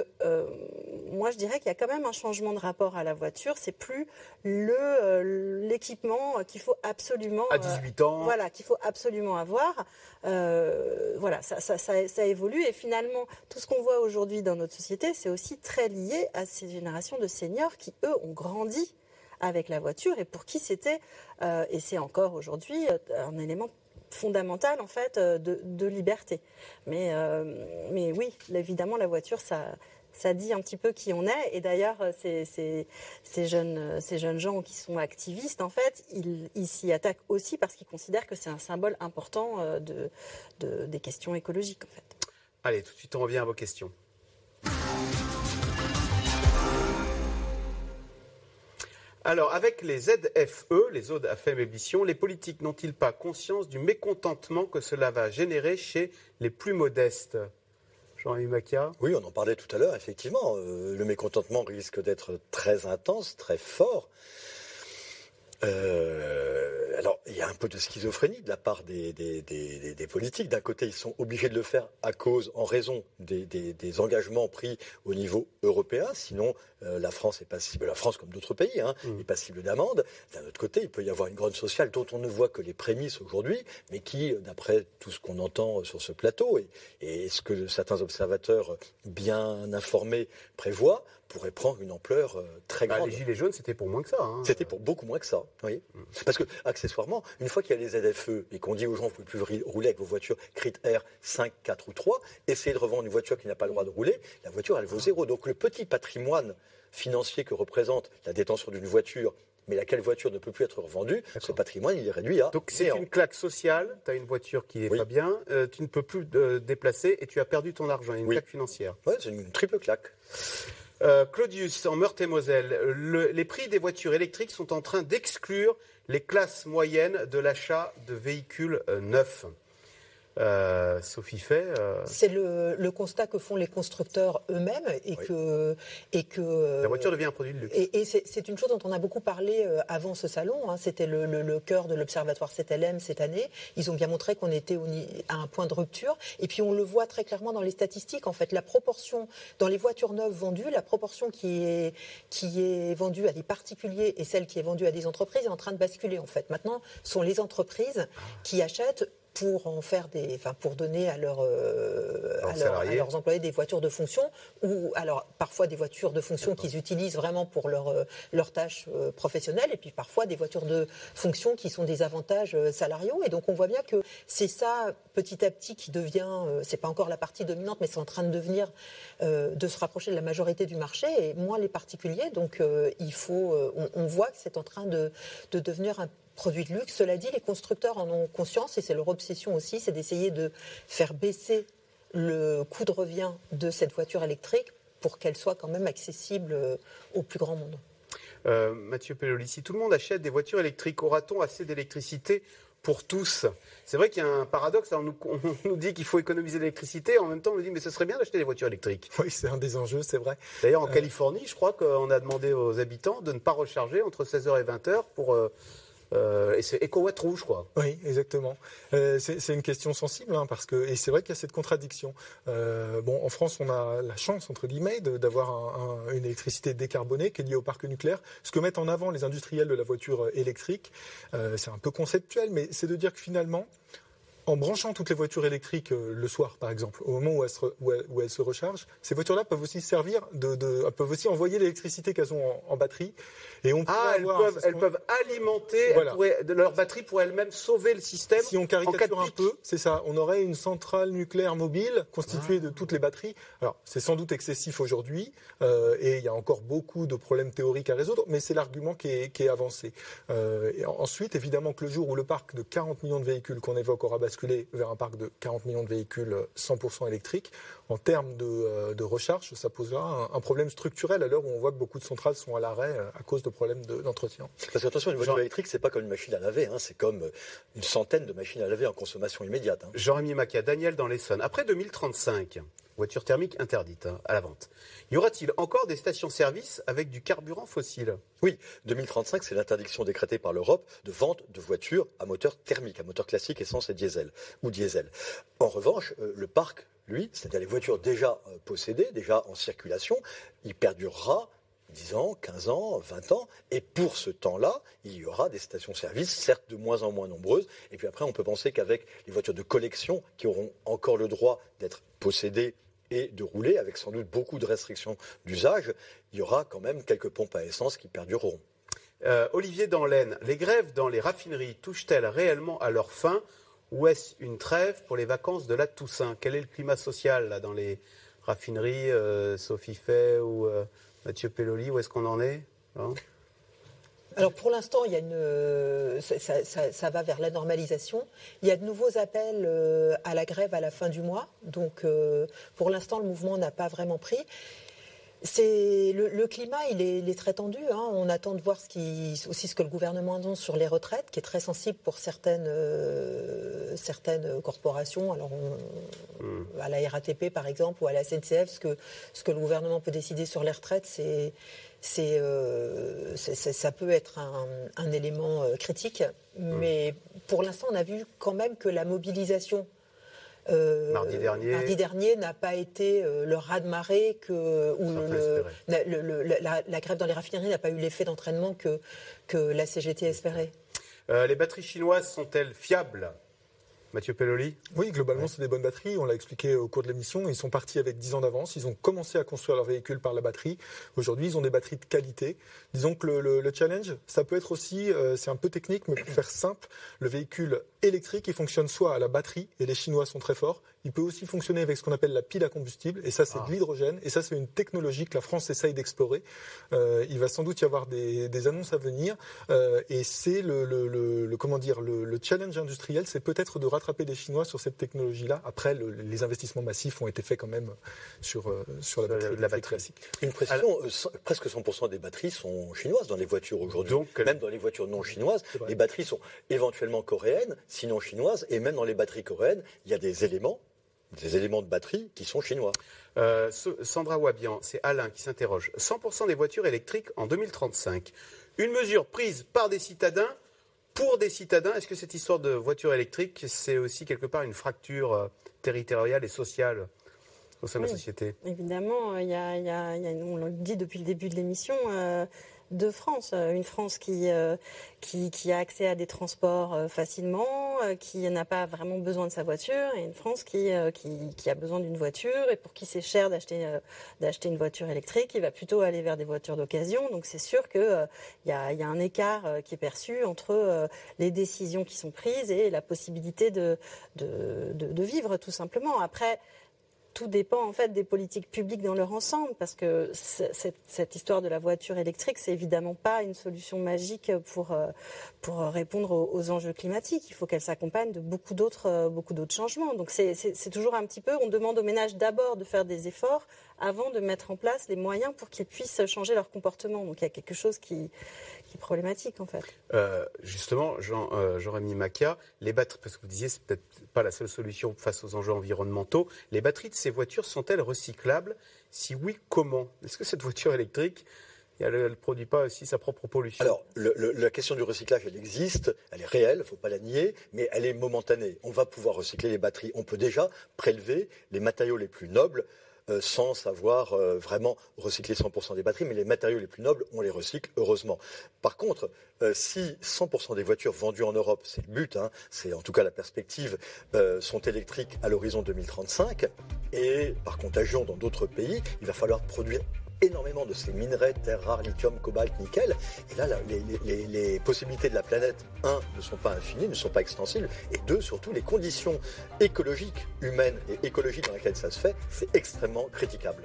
moi je dirais qu'il y a quand même un changement de rapport à la voiture. C'est plus le euh, l'équipement qu'il faut absolument À euh, 18 ans. voilà qu'il faut absolument avoir. Euh, voilà ça, ça, ça, ça évolue et finalement tout ce qu'on voit aujourd'hui dans notre société c'est aussi très lié à ces générations de seniors qui eux ont grandi avec la voiture et pour qui c'était euh, et c'est encore aujourd'hui euh, un élément fondamental en fait euh, de, de liberté. Mais, euh, mais oui, évidemment la voiture ça ça dit un petit peu qui on est. Et d'ailleurs, euh, ces, jeunes, euh, ces jeunes gens qui sont activistes, en fait, ils s'y attaquent aussi parce qu'ils considèrent que c'est un symbole important euh, de- des questions écologiques, en fait. Allez, tout de suite on revient à vos questions. Alors, avec les ZFE, les zones à faible émission, les politiques n'ont-ils pas conscience du mécontentement que cela va générer chez les plus modestes? Oui, on en parlait tout à l'heure, effectivement. Euh, le mécontentement risque d'être très intense, très fort. Euh, alors, il y a un peu de schizophrénie de la part des, des- des- des- des politiques. D'un côté, ils sont obligés de le faire à cause, en raison des, engagements pris au niveau européen. Sinon, euh, la France est passible, la France comme d'autres pays, hein, est passible d'amende. D'un autre côté, il peut y avoir une grogne sociale dont on ne voit que les prémices aujourd'hui, mais qui, d'après tout ce qu'on entend sur ce plateau et, et ce que certains observateurs bien informés prévoient, pourrait prendre une ampleur euh, très Bah, grande. Les Gilets jaunes, c'était pour moins que ça. hein. C'était pour beaucoup moins que ça. Oui. Parce que, accessoirement, une fois qu'il y a les ZFE et qu'on dit aux gens, vous ne pouvez plus rouler avec vos voitures critères 5, 4 ou 3, essayez de revendre une voiture qui n'a pas le droit de rouler, la voiture, elle vaut zéro. Donc le petit patrimoine financier que représente la détention d'une voiture, mais laquelle voiture ne peut plus être revendue, ce patrimoine, il est réduit à Donc c'est une claque sociale, tu as une voiture qui n'est pas bien, euh, tu ne peux plus te déplacer et tu as perdu ton argent, il y a une claque financière. Oui, c'est une triple claque. Euh, Claudius, en Meurthe-et-Moselle, le- les prix des voitures électriques sont en train d'exclure les classes moyennes de l'achat de véhicules euh, neufs. Euh, Sophie fait. Euh, C'est le, le, constat que font les constructeurs eux-mêmes et, que, et que. La voiture devient un produit de luxe. Et, et c'est une chose dont on a beaucoup parlé euh, avant ce salon. Hein. C'était le, le, le, cœur de l'Observatoire 7LM cette année. Ils ont bien montré qu'on était à un point de rupture. Et puis on le voit très clairement dans les statistiques. En fait, la proportion dans les voitures neuves vendues, la proportion qui est, qui est vendue à des particuliers et celle qui est vendue à des entreprises est en train de basculer. En fait, maintenant, sont les entreprises qui achètent pour en faire des, enfin pour donner à, leur, euh, à, leur, à, leurs employés des voitures de fonction ou alors parfois des voitures de fonction qu'ils utilisent vraiment pour leur, euh, leurs tâches euh, professionnelles et puis parfois des voitures de fonction qui sont des avantages euh, salariaux. Et donc on voit bien que c'est ça petit à petit qui devient, c'est pas encore la partie dominante mais c'est en train de devenir, de se rapprocher de la majorité du marché. Et moins les particuliers donc il faut, on, on, voit que c'est en train de, de devenir un produits de luxe. Cela dit, les constructeurs en ont conscience et c'est leur obsession aussi, c'est d'essayer de faire baisser le coût de revient de cette voiture électrique pour qu'elle soit quand même accessible euh, au plus grand monde. Euh, Mathieu Pelloli, si tout le monde achète des voitures électriques, aura-t-on assez d'électricité pour tous? C'est vrai qu'il y a un paradoxe. On nous, on nous dit qu'il faut économiser l'électricité. En même temps, on nous dit mais ce serait bien d'acheter des voitures électriques. Oui, c'est un des enjeux, c'est vrai. D'ailleurs, en euh... Californie, je crois qu'on a demandé aux habitants de ne pas recharger entre 16h et 20h pour. Euh, euh, et c'est éco-watt rouge, quoi. Oui, exactement. Euh, c'est une question sensible, hein, parce que et c'est vrai qu'il y a cette contradiction. Euh, bon, en France, on a la chance entre guillemets d'avoir un, un, une électricité décarbonée qui est liée au parc nucléaire. Ce que mettent en avant les industriels de la voiture électrique, c'est un peu conceptuel, mais c'est de dire que finalement, en branchant toutes les voitures électriques euh, le soir, par exemple, au moment où elles se, où elles, où elles se rechargent, ces voitures-là peuvent aussi servir de, de, peuvent aussi envoyer l'électricité qu'elles ont en, en, batterie. Et on ah, elles peuvent, elles peuvent alimenter, voilà. pourraient, leur batterie pourrait elle-même sauver le système. Si on caricature un peu, c'est ça. On aurait une centrale nucléaire mobile constituée ah. de toutes les batteries. Alors, c'est sans doute excessif aujourd'hui, euh, et il y a encore beaucoup de problèmes théoriques à résoudre, mais c'est l'argument qui est, qui est, avancé. Euh, et ensuite, évidemment que le jour où le parc de 40 millions de véhicules qu'on évoque aura vers un parc de 40 millions de véhicules 100% électriques, en termes de, euh, de, recharge, ça posera un, un, problème structurel à l'heure où on voit que beaucoup de centrales sont à l'arrêt euh, à cause de problèmes d'entretien. Parce que attention, une voiture Jean... électrique, c'est pas comme une machine à laver, hein, c'est comme une centaine de machines à laver en consommation immédiate. Hein. Jean-Rémy Macia, Daniel dans l'Essonne. Après 2035, voiture thermique interdite hein, à la vente. Y aura-t-il encore des stations-service avec du carburant fossile? Oui, 2035, c'est l'interdiction décrétée par l'Europe de vente de voitures à moteur thermique, à moteur classique, essence et diesel, ou diesel. En revanche, euh, le parc, lui, c'est-à-dire les voitures déjà euh, possédées, déjà en circulation, il perdurera 10 ans, 15 ans, 20 ans. Et pour ce temps-là, il y aura des stations-service, certes de moins en moins nombreuses. Et puis après, on peut penser qu'avec les voitures de collection, qui auront encore le droit d'être possédées et de rouler, avec sans doute beaucoup de restrictions d'usage, il y aura quand même quelques pompes à essence qui perdureront. Euh, Olivier Danlaine, les grèves dans les raffineries touchent-elles réellement à leur fin ou est-ce une trêve pour les vacances de la Toussaint? Quel est le climat social là, dans les raffineries euh, Sophie Fay ou euh, Mathieu Pelloli, où est-ce qu'on en est hein? Alors pour l'instant, il y a une, ça, ça, ça, va vers la normalisation. Il y a de nouveaux appels euh, à la grève à la fin du mois. Donc euh, pour l'instant, le mouvement n'a pas vraiment pris. C'est le, le, climat, il est, il est très tendu. Hein. On attend de voir ce qui, aussi ce que le gouvernement annonce sur les retraites, qui est très sensible pour certaines, euh, certaines corporations. Alors, on, mmh. à la RATP par exemple ou à la SNCF, ce que, ce que le gouvernement peut décider sur les retraites, c'est c'est, euh, ça peut être un, un élément euh, critique. Mmh. Mais pour l'instant, on a vu quand même que la mobilisation euh, mardi dernier, mardi dernier n'a pas été euh, le raz-de-marée que ou le, le, le, la, la, grève dans les raffineries n'a pas eu l'effet d'entraînement que que la CGT espérait. Euh, les batteries chinoises sont-elles fiables? Mathieu Pelloli? Oui, globalement, ouais. c'est des bonnes batteries. On l'a expliqué au cours de l'émission. Ils sont partis avec 10 ans d'avance. Ils ont commencé à construire leur véhicule par la batterie. Aujourd'hui, ils ont des batteries de qualité. Disons que le, le, le challenge, ça peut être aussi, euh, c'est un peu technique, mais pour faire simple, le véhicule électrique, il fonctionne soit à la batterie, et les Chinois sont très forts, il peut aussi fonctionner avec ce qu'on appelle la pile à combustible, et ça c'est Ah. de l'hydrogène, et ça c'est une technologie que la France essaye d'explorer. Euh, il va sans doute y avoir des, des annonces à venir, euh, et c'est le, le- le- le- comment dire le, le challenge industriel, c'est peut-être de rattraper les Chinois sur cette technologie-là. Après, le- les investissements massifs ont été faits quand même sur euh, sur la batterie, la batterie. classique. Une précision, euh, presque 100% des batteries sont chinoises dans les voitures aujourd'hui. même dans les voitures non chinoises, les batteries sont éventuellement coréennes, sinon chinoises, et même dans les batteries coréennes, il y a des éléments, des éléments de batterie qui sont chinois. Euh, Sandra Wabian, c'est Alain qui s'interroge. 100% des voitures électriques en 2035. Une mesure prise par des citadins pour des citadins. Est-ce que cette histoire de voiture électrique, c'est aussi quelque part une fracture euh, territoriale et sociale au sein de la société? Évidemment, euh, il y a, il y a- il y a- on le dit depuis le début de l'émission, euh, deux France. Euh, Une France qui, euh, qui, qui a accès à des transports euh, facilement, qui n'a pas vraiment besoin de sa voiture, et une France qui, qui, a besoin d'une voiture et pour qui c'est cher d'acheter d'acheter une voiture électrique, il va plutôt aller vers des voitures d'occasion. Donc c'est sûr qu'il il y, a, un écart qui est perçu entre les décisions qui sont prises et la possibilité de, de, de- de vivre tout simplement. Après, tout dépend en fait des politiques publiques dans leur ensemble, parce que cette, histoire de la voiture électrique, c'est évidemment pas une solution magique pour euh, répondre aux, enjeux climatiques. Il faut qu'elle s'accompagne de beaucoup d'autres euh, changements. Donc c'est toujours un petit peu, on demande aux ménages d'abord de faire des efforts avant de mettre en place les moyens pour qu'ils puissent changer leur comportement. Donc il y a quelque chose qui qui est problématique en fait. Euh, justement, Jean, euh, Jean-Rémy Macchia, les batteries, parce que vous disiez, c'est peut-être pas la seule solution face aux enjeux environnementaux. Les batteries de ces voitures sont-elles recyclables? Si oui, comment? Est-ce que cette voiture électrique, elle ne produit pas aussi sa propre pollution? Alors, le- le- la question du recyclage, elle existe, elle est réelle, il ne faut pas la nier, mais elle est momentanée. On va pouvoir recycler les batteries. On peut déjà prélever les matériaux les plus nobles euh, sans savoir euh, vraiment recycler 100% des batteries, mais les matériaux les plus nobles, on les recycle, heureusement. Par contre, euh, si 100% des voitures vendues en Europe, c'est le but, hein, c'est en tout cas la perspective, sont électriques à l'horizon 2035, et par contagion dans d'autres pays, il va falloir produire énormément de ces minerais, terres rares, lithium, cobalt, nickel. Et là, les, les- possibilités de la planète, un, ne sont pas infinies, ne sont pas extensibles, et deux, surtout, les conditions écologiques, humaines et écologiques dans lesquelles ça se fait, c'est extrêmement critiquable.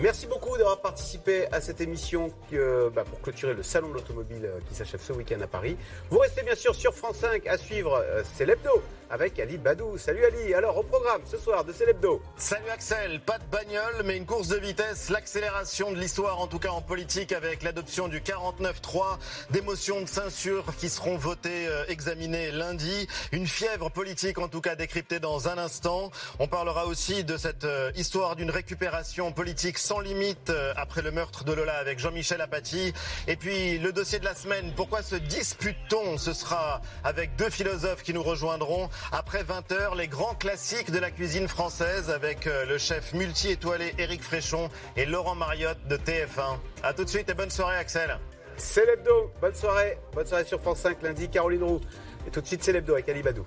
Merci beaucoup d'avoir participé à cette émission euh, bah, pour clôturer le salon de l'automobile euh, qui s'achève ce week-end à Paris. Vous restez bien sûr sur France 5 à suivre euh, C'est l'hebdo avec Ali Badou. Salut Ali. Alors au programme ce soir de C'est l'hebdo. Salut Axel, pas de bagnole mais une course de vitesse, l'accélération de l'histoire en tout cas en politique avec l'adoption du 49-3, des motions de censure qui seront votées, euh, examinées lundi, une fièvre politique en tout cas décryptée dans un instant. On parlera aussi de cette euh, histoire d'une récupération politique sans limite euh, après le meurtre de Lola avec Jean-Michel Apathy. Et puis le dossier de la semaine, pourquoi se dispute-t-on? Ce sera avec deux philosophes qui nous rejoindront après 20h, les grands classiques de la cuisine française avec euh, le chef multi-étoilé Éric Fréchon et Laurent Mariotte de TF1. A tout de suite et bonne soirée Axel. C'est l'hebdo. Bonne soirée. Bonne soirée sur France 5 lundi. Caroline Roux. Et tout de suite C'est l'hebdo avec Ali Badou.